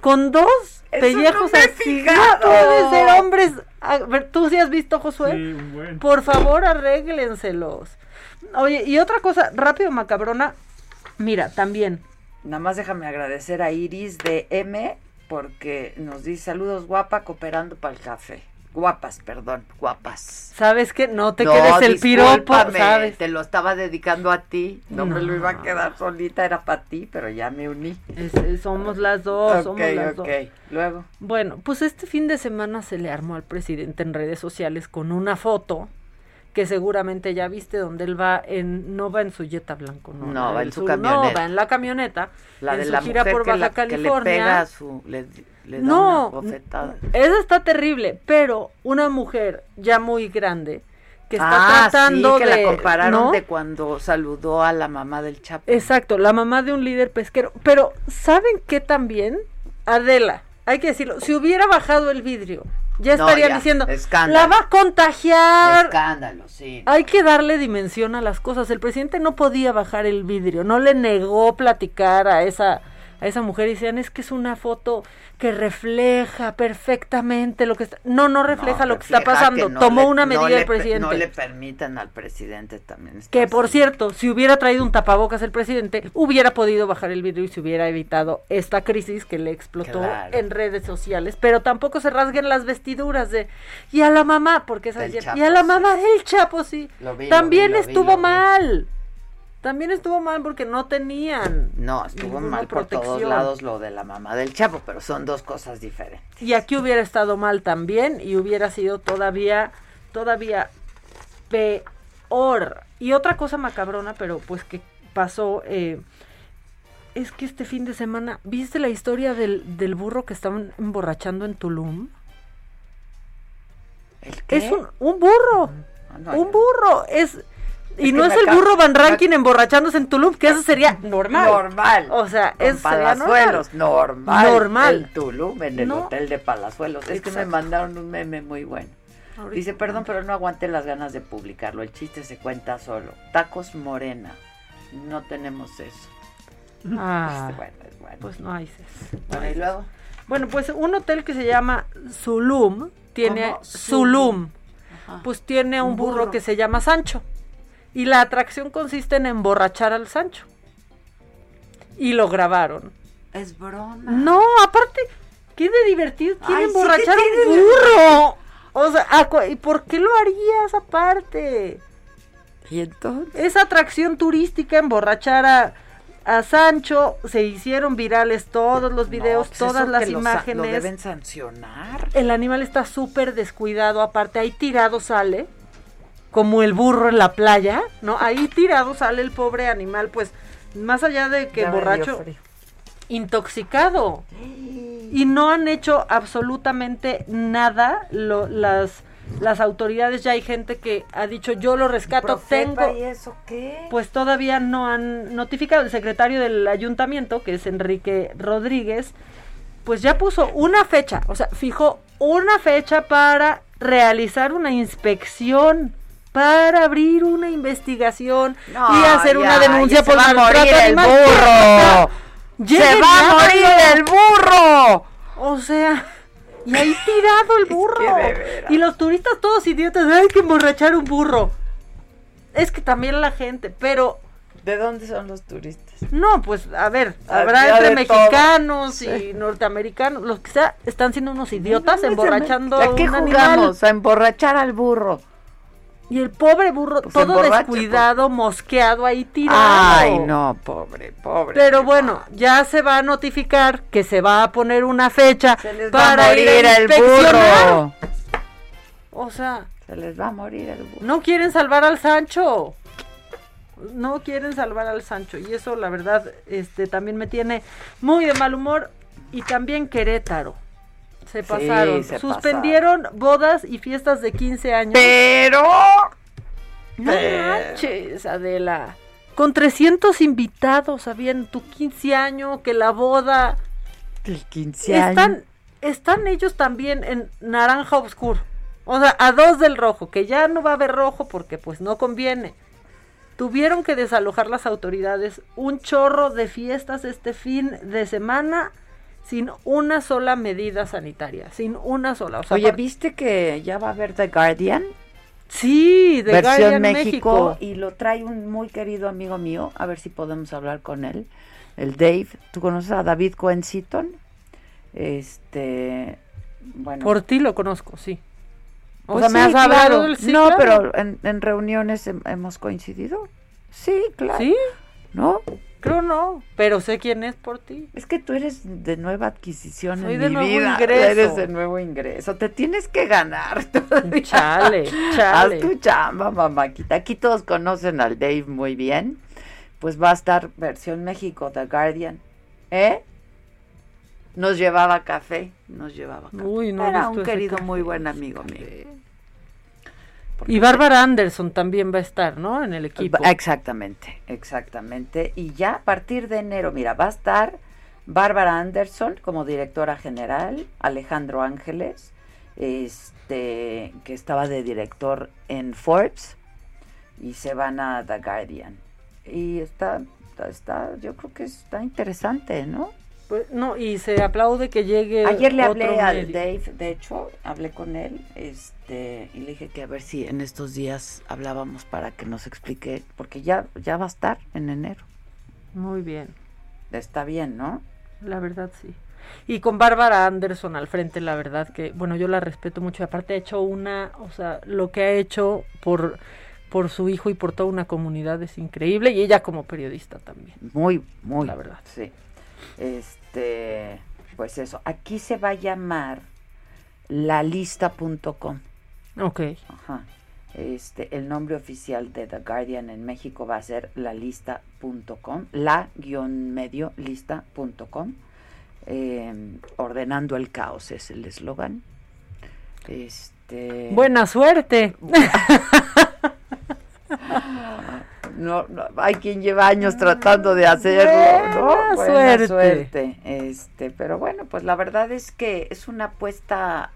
Speaker 6: Con dos pellejos
Speaker 1: no
Speaker 6: así. No ser hombres. A ver, ¿tú sí has visto, Josué?
Speaker 18: Sí.
Speaker 6: Por favor, arréglenselos. Oye, y otra cosa, rápido, macabrona. Mira, también.
Speaker 1: Nada más déjame agradecer a Iris de M porque nos dice saludos guapa cooperando para el café. Guapas, perdón, guapas.
Speaker 6: ¿Sabes qué? No te quedes el piropo, ¿sabes?
Speaker 1: Te lo estaba dedicando a ti. No, me
Speaker 6: No.
Speaker 1: lo iba a quedar solita, era para ti, pero ya me uní.
Speaker 6: Es- somos las dos, somos
Speaker 1: Ok,
Speaker 6: las
Speaker 1: ok.
Speaker 6: dos.
Speaker 1: Luego.
Speaker 6: Bueno, pues este fin de semana se le armó al presidente en redes sociales con una foto que seguramente ya viste donde él va en no va en su jeta blanco, no,
Speaker 1: No, va en su
Speaker 6: No,
Speaker 1: camioneta.
Speaker 6: va en la camioneta.
Speaker 1: La
Speaker 6: en
Speaker 1: de
Speaker 6: su
Speaker 1: la
Speaker 6: gira
Speaker 1: mujer
Speaker 6: por
Speaker 1: que,
Speaker 6: Baja
Speaker 1: la- que le
Speaker 6: California.
Speaker 1: pega a su... Le, le da
Speaker 6: No,
Speaker 1: una bofetada.
Speaker 6: Esa está terrible, pero una mujer ya muy grande que está
Speaker 1: ah,
Speaker 6: tratando
Speaker 1: sí, que
Speaker 6: de
Speaker 1: la compararon
Speaker 6: ¿no?
Speaker 1: de cuando saludó a la mamá del Chapo.
Speaker 6: Exacto, la mamá de un líder pesquero. Pero, ¿saben qué también? Adela, hay que decirlo, si hubiera bajado el vidrio, ya
Speaker 1: No,
Speaker 6: estarían
Speaker 1: ya,
Speaker 6: diciendo,
Speaker 1: escándalo.
Speaker 6: la va a contagiar.
Speaker 1: Escándalo, sí.
Speaker 6: Hay que darle dimensión a las cosas. El presidente no podía bajar el vidrio, no le negó platicar a esa a esa mujer y decían, es que es una foto que refleja perfectamente lo que está... No, no refleja lo que está pasando.
Speaker 1: que no
Speaker 6: Tomó
Speaker 1: le-
Speaker 6: una medida el presidente.
Speaker 1: No le permitan al presidente también.
Speaker 6: Que por cierto, si hubiera traído un tapabocas el presidente, hubiera podido bajar el vidrio y se hubiera evitado esta crisis que le explotó
Speaker 1: Claro.
Speaker 6: en redes sociales. Pero tampoco se rasguen las vestiduras de y a la mamá, porque es ayer,
Speaker 1: Chapo,
Speaker 6: y a la mamá del Chapo sí.
Speaker 1: Lo vi, lo
Speaker 6: También
Speaker 1: vi, lo vi,
Speaker 6: estuvo
Speaker 1: vi.
Speaker 6: mal. También estuvo mal porque no tenían.
Speaker 1: No, estuvo mal por todos lados lo de la mamá del Chapo, pero son dos cosas diferentes.
Speaker 6: Y aquí hubiera estado mal también y hubiera sido todavía, todavía peor. Y otra cosa macabrona, pero pues que pasó, eh, es que este fin de semana, ¿viste la historia del, del burro que estaban emborrachando en Tulum?
Speaker 1: qué?
Speaker 6: Es un, un burro,
Speaker 1: Ah, no,
Speaker 6: un burro, es... Y
Speaker 1: Es
Speaker 6: no es el burro Van Rankin emborrachándose en Tulum, que eso sería normal.
Speaker 1: Normal.
Speaker 6: O sea, eso normal.
Speaker 1: Palazuelos, normal.
Speaker 6: Normal.
Speaker 1: En Tulum, en el
Speaker 6: No.
Speaker 1: hotel de Palazuelos. Es que me mandaron un meme muy bueno.
Speaker 6: Ahorita.
Speaker 1: Dice, perdón, pero no aguante las ganas de publicarlo. El chiste se cuenta solo. Tacos Morena. No tenemos eso.
Speaker 6: Ah,
Speaker 1: Es bueno, es bueno.
Speaker 6: pues no hay ses. no
Speaker 1: Bueno,
Speaker 6: hay
Speaker 1: y
Speaker 6: ses.
Speaker 1: luego.
Speaker 6: Bueno, pues un hotel que se llama Zulum tiene. Zulum. Pues tiene un,
Speaker 1: Un
Speaker 6: burro.
Speaker 1: burro.
Speaker 6: que se llama Sancho. Y la atracción consiste en emborrachar al Sancho. Y lo grabaron.
Speaker 1: Es broma.
Speaker 6: No, aparte, qué de divertido
Speaker 1: sí,
Speaker 6: emborrachar
Speaker 1: ¿qué
Speaker 6: a un burro. O sea, ¿a cu- ¿y por qué lo harías aparte?
Speaker 1: Y entonces.
Speaker 6: Esa atracción turística, emborrachar a, a Sancho, se hicieron virales todos los videos,
Speaker 1: pues
Speaker 6: todas las
Speaker 1: lo
Speaker 6: imágenes.
Speaker 1: Lo deben sancionar.
Speaker 6: El animal está súper descuidado, aparte ahí tirado sale, como el burro en la playa, ¿no? Ahí tirado sale el pobre animal, pues más allá de que
Speaker 1: Ya
Speaker 6: borracho, intoxicado. Y no han hecho absolutamente nada lo- las las autoridades ya hay gente que ha dicho yo lo rescato, tengo
Speaker 1: ¿Y eso qué?
Speaker 6: pues todavía no han notificado el secretario del ayuntamiento, que es Enrique Rodríguez, pues ya puso una fecha, o sea, fijó una fecha para realizar una inspección, para abrir una investigación
Speaker 1: No,
Speaker 6: y hacer una denuncia por
Speaker 1: va
Speaker 6: maltrato
Speaker 1: morir el
Speaker 6: animal.
Speaker 1: burro. Se va a morir el burro.
Speaker 6: O sea, y ahí tirado el burro. y los turistas todos idiotas, hay que emborrachar un burro. Es que también la gente, pero
Speaker 1: ¿De dónde son los turistas?
Speaker 6: no, pues a ver,
Speaker 1: Ah,
Speaker 6: habrá entre
Speaker 1: todo.
Speaker 6: mexicanos
Speaker 1: Sí.
Speaker 6: y norteamericanos, los que sea, están siendo unos idiotas
Speaker 1: No, no,
Speaker 6: emborrachando
Speaker 1: ¿A qué
Speaker 6: un
Speaker 1: jugamos?
Speaker 6: animal.
Speaker 1: A emborrachar al burro.
Speaker 6: Y el pobre burro,
Speaker 1: Pues
Speaker 6: todo
Speaker 1: emborracha,
Speaker 6: descuidado, mosqueado ahí tirado.
Speaker 1: Ay, no, pobre, pobre.
Speaker 6: Pero bueno, ya se va a notificar que se va a poner una fecha
Speaker 1: les va
Speaker 6: para
Speaker 1: a
Speaker 6: ir
Speaker 1: morir
Speaker 6: a
Speaker 1: el burro.
Speaker 6: O sea,
Speaker 1: Se les va a morir el burro.
Speaker 6: no quieren salvar al Sancho. No quieren salvar al Sancho. Y eso, la verdad, este también me tiene muy de mal humor. Y también Querétaro. Se
Speaker 1: Sí,
Speaker 6: pasaron.
Speaker 1: se
Speaker 6: Suspendieron bodas y fiestas de 15 años.
Speaker 1: Pero.
Speaker 6: No manches, Adela. Con 300 invitados, habían tu 15 años, que la boda.
Speaker 1: El 15 años.
Speaker 6: Están, están ellos también en naranja oscuro. O sea, a dos del rojo, que ya no va a haber rojo porque pues no conviene. Tuvieron que desalojar las autoridades un chorro de fiestas este fin de semana sin una sola medida sanitaria, sin una sola. O sea,
Speaker 1: Oye, ¿viste que ya va a haber The Guardian?
Speaker 6: Sí,
Speaker 1: versión
Speaker 6: Guardian
Speaker 1: México,
Speaker 6: México.
Speaker 1: y lo trae un muy querido amigo mío, a ver si podemos hablar con él, el Dave. ¿Tú conoces a David Cohen Seaton? Este, bueno.
Speaker 6: Por ti lo conozco, sí. O
Speaker 1: Pues
Speaker 6: sea, me
Speaker 1: sí,
Speaker 6: has hablado
Speaker 1: claro.
Speaker 6: del sí,
Speaker 1: No,
Speaker 6: claro.
Speaker 1: pero en, en reuniones hem- hemos coincidido. Sí, claro.
Speaker 6: ¿Sí?
Speaker 1: ¿No?
Speaker 6: Creo no, pero sé quién es por ti.
Speaker 1: Es que tú eres de nueva adquisición
Speaker 6: Soy
Speaker 1: en
Speaker 6: de
Speaker 1: mi
Speaker 6: nuevo
Speaker 1: vida.
Speaker 6: ingreso.
Speaker 1: Eres de nuevo ingreso. Te tienes que ganar. todavía.
Speaker 6: Chale, chale.
Speaker 1: Haz tu chamba, mamáquita. Aquí todos conocen al Dave muy bien. Pues va a estar versión México, The Guardian. ¿Eh? Nos llevaba café, nos llevaba café.
Speaker 6: Uy, no
Speaker 1: Era un querido,
Speaker 6: café.
Speaker 1: muy buen amigo mío.
Speaker 6: Y Bárbara Anderson también va a estar, ¿no? En el equipo.
Speaker 1: Exactamente, exactamente. Y ya a partir de enero, mira, va a estar Bárbara Anderson como directora general, Alejandro Ángeles, este, que estaba de director en Forbes, y se van a The Guardian. Y está, está, está- yo creo que está interesante, ¿no?
Speaker 6: Pues, no, y se aplaude que llegue.
Speaker 1: Ayer le
Speaker 6: otro
Speaker 1: hablé al. Dave, de hecho, hablé con él, este, y le dije que a ver si en estos días hablábamos para que nos explique, porque ya, ya va a estar en enero.
Speaker 6: Muy bien,
Speaker 1: Está bien, ¿no?
Speaker 6: la verdad sí. Y con Bárbara Anderson al frente, la verdad que, bueno, yo la respeto mucho. y Aparte ha hecho una, o sea, lo que ha hecho por, por su hijo y por toda una comunidad es increíble. Y ella como periodista también.
Speaker 1: Muy, muy.
Speaker 6: La verdad.
Speaker 1: Sí. Este, pues eso. Aquí se va a llamar lalista.com.
Speaker 6: Ok.
Speaker 1: Ajá. Este, el nombre oficial de The Guardian en México va a ser lalista.com, la-medio lista.com. Eh, ordenando el caos es el eslogan. Este.
Speaker 6: Buena suerte.
Speaker 1: No, no, hay quien lleva años tratando de hacerlo, ¿no?
Speaker 6: Buena suerte.
Speaker 1: suerte. Este, pero bueno, pues la verdad es que es una apuesta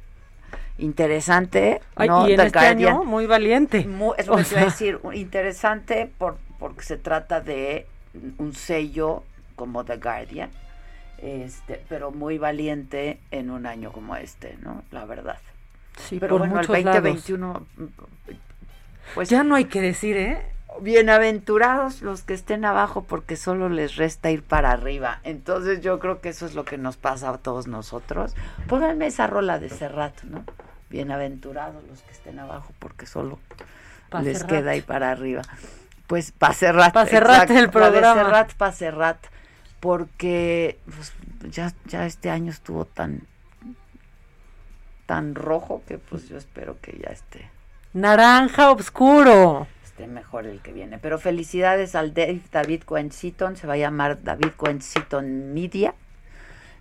Speaker 1: interesante,
Speaker 6: Ay,
Speaker 1: ¿no?
Speaker 6: y en este
Speaker 1: Guardian.
Speaker 6: año muy valiente.
Speaker 1: Es lo que iba a decir, interesante por, porque se trata de un sello como The Guardian, este, pero muy valiente en un año como este, ¿no? La verdad.
Speaker 6: Sí,
Speaker 1: pero
Speaker 6: por
Speaker 1: bueno, el
Speaker 6: muchos lados.
Speaker 1: 2021, pues
Speaker 6: Ya no hay que decir, ¿eh?
Speaker 1: Bienaventurados los que estén abajo porque solo les resta ir para arriba. Entonces yo creo que eso es lo que nos pasa a todos nosotros. Pónganme esa rola de Serrat, ¿no? Bienaventurados los que estén abajo porque solo
Speaker 6: Pa'
Speaker 1: les
Speaker 6: Serrat.
Speaker 1: queda ir para arriba. Pues pa' Serrat.
Speaker 6: Pa' Serrat el programa.
Speaker 1: Serrat pa' Serrat. Porque pues, ya, ya este año estuvo tan tan rojo que pues yo espero que ya esté
Speaker 6: Naranja oscuro.
Speaker 1: Esté mejor el que viene. Pero felicidades al Dave David Cohen Seaton, se va a llamar David Cohen Seaton Media.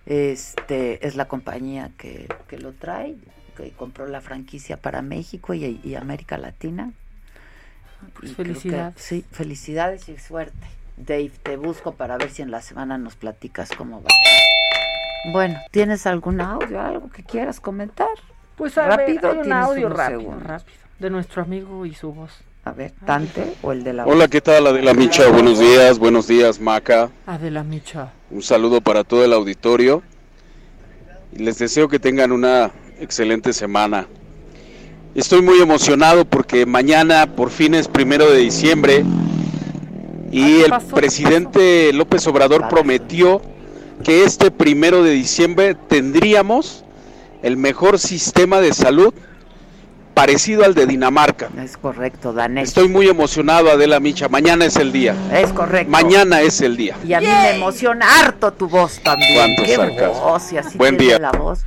Speaker 1: Este es la compañía que, que lo trae, que compró la franquicia para México y, América Latina.
Speaker 6: Pues felicidades.
Speaker 1: sí, felicidades y suerte. Dave, te busco para ver si en la semana nos platicas cómo va. Bueno, ¿tienes algún audio, algo que quieras comentar?
Speaker 6: Pues rápido, un audio rápido, rápido, de nuestro amigo y su voz.
Speaker 1: A ver, Tante o el de la
Speaker 18: Hola, ¿qué tal Adela Micha? Buenos días, buenos días Maca.
Speaker 6: Adela Micha.
Speaker 18: Un saludo para todo el auditorio. Les deseo que tengan una excelente semana. Estoy muy emocionado porque mañana por fin es primero de diciembre y el presidente López Obrador prometió que este primero de diciembre tendríamos el mejor sistema de salud parecido al de Dinamarca.
Speaker 1: Es correcto, danés.
Speaker 18: Estoy muy emocionado, Adela Micha. Mañana es el día.
Speaker 1: Es correcto.
Speaker 18: Mañana es el día.
Speaker 1: Y a mí me emociona harto tu voz también. Qué voz, y así
Speaker 18: buen día.
Speaker 1: la voz.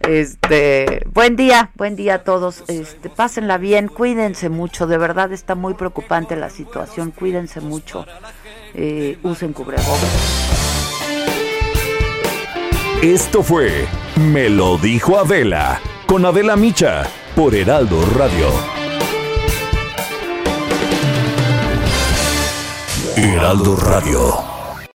Speaker 1: Este, buen día, buen día a todos. Este, pásenla bien, cuídense mucho. De verdad está muy preocupante la situación. Cuídense mucho. Eh, usen cubrebocas.
Speaker 5: Esto fue Me lo dijo Adela con Adela Micha por Heraldo Radio. Heraldo Radio.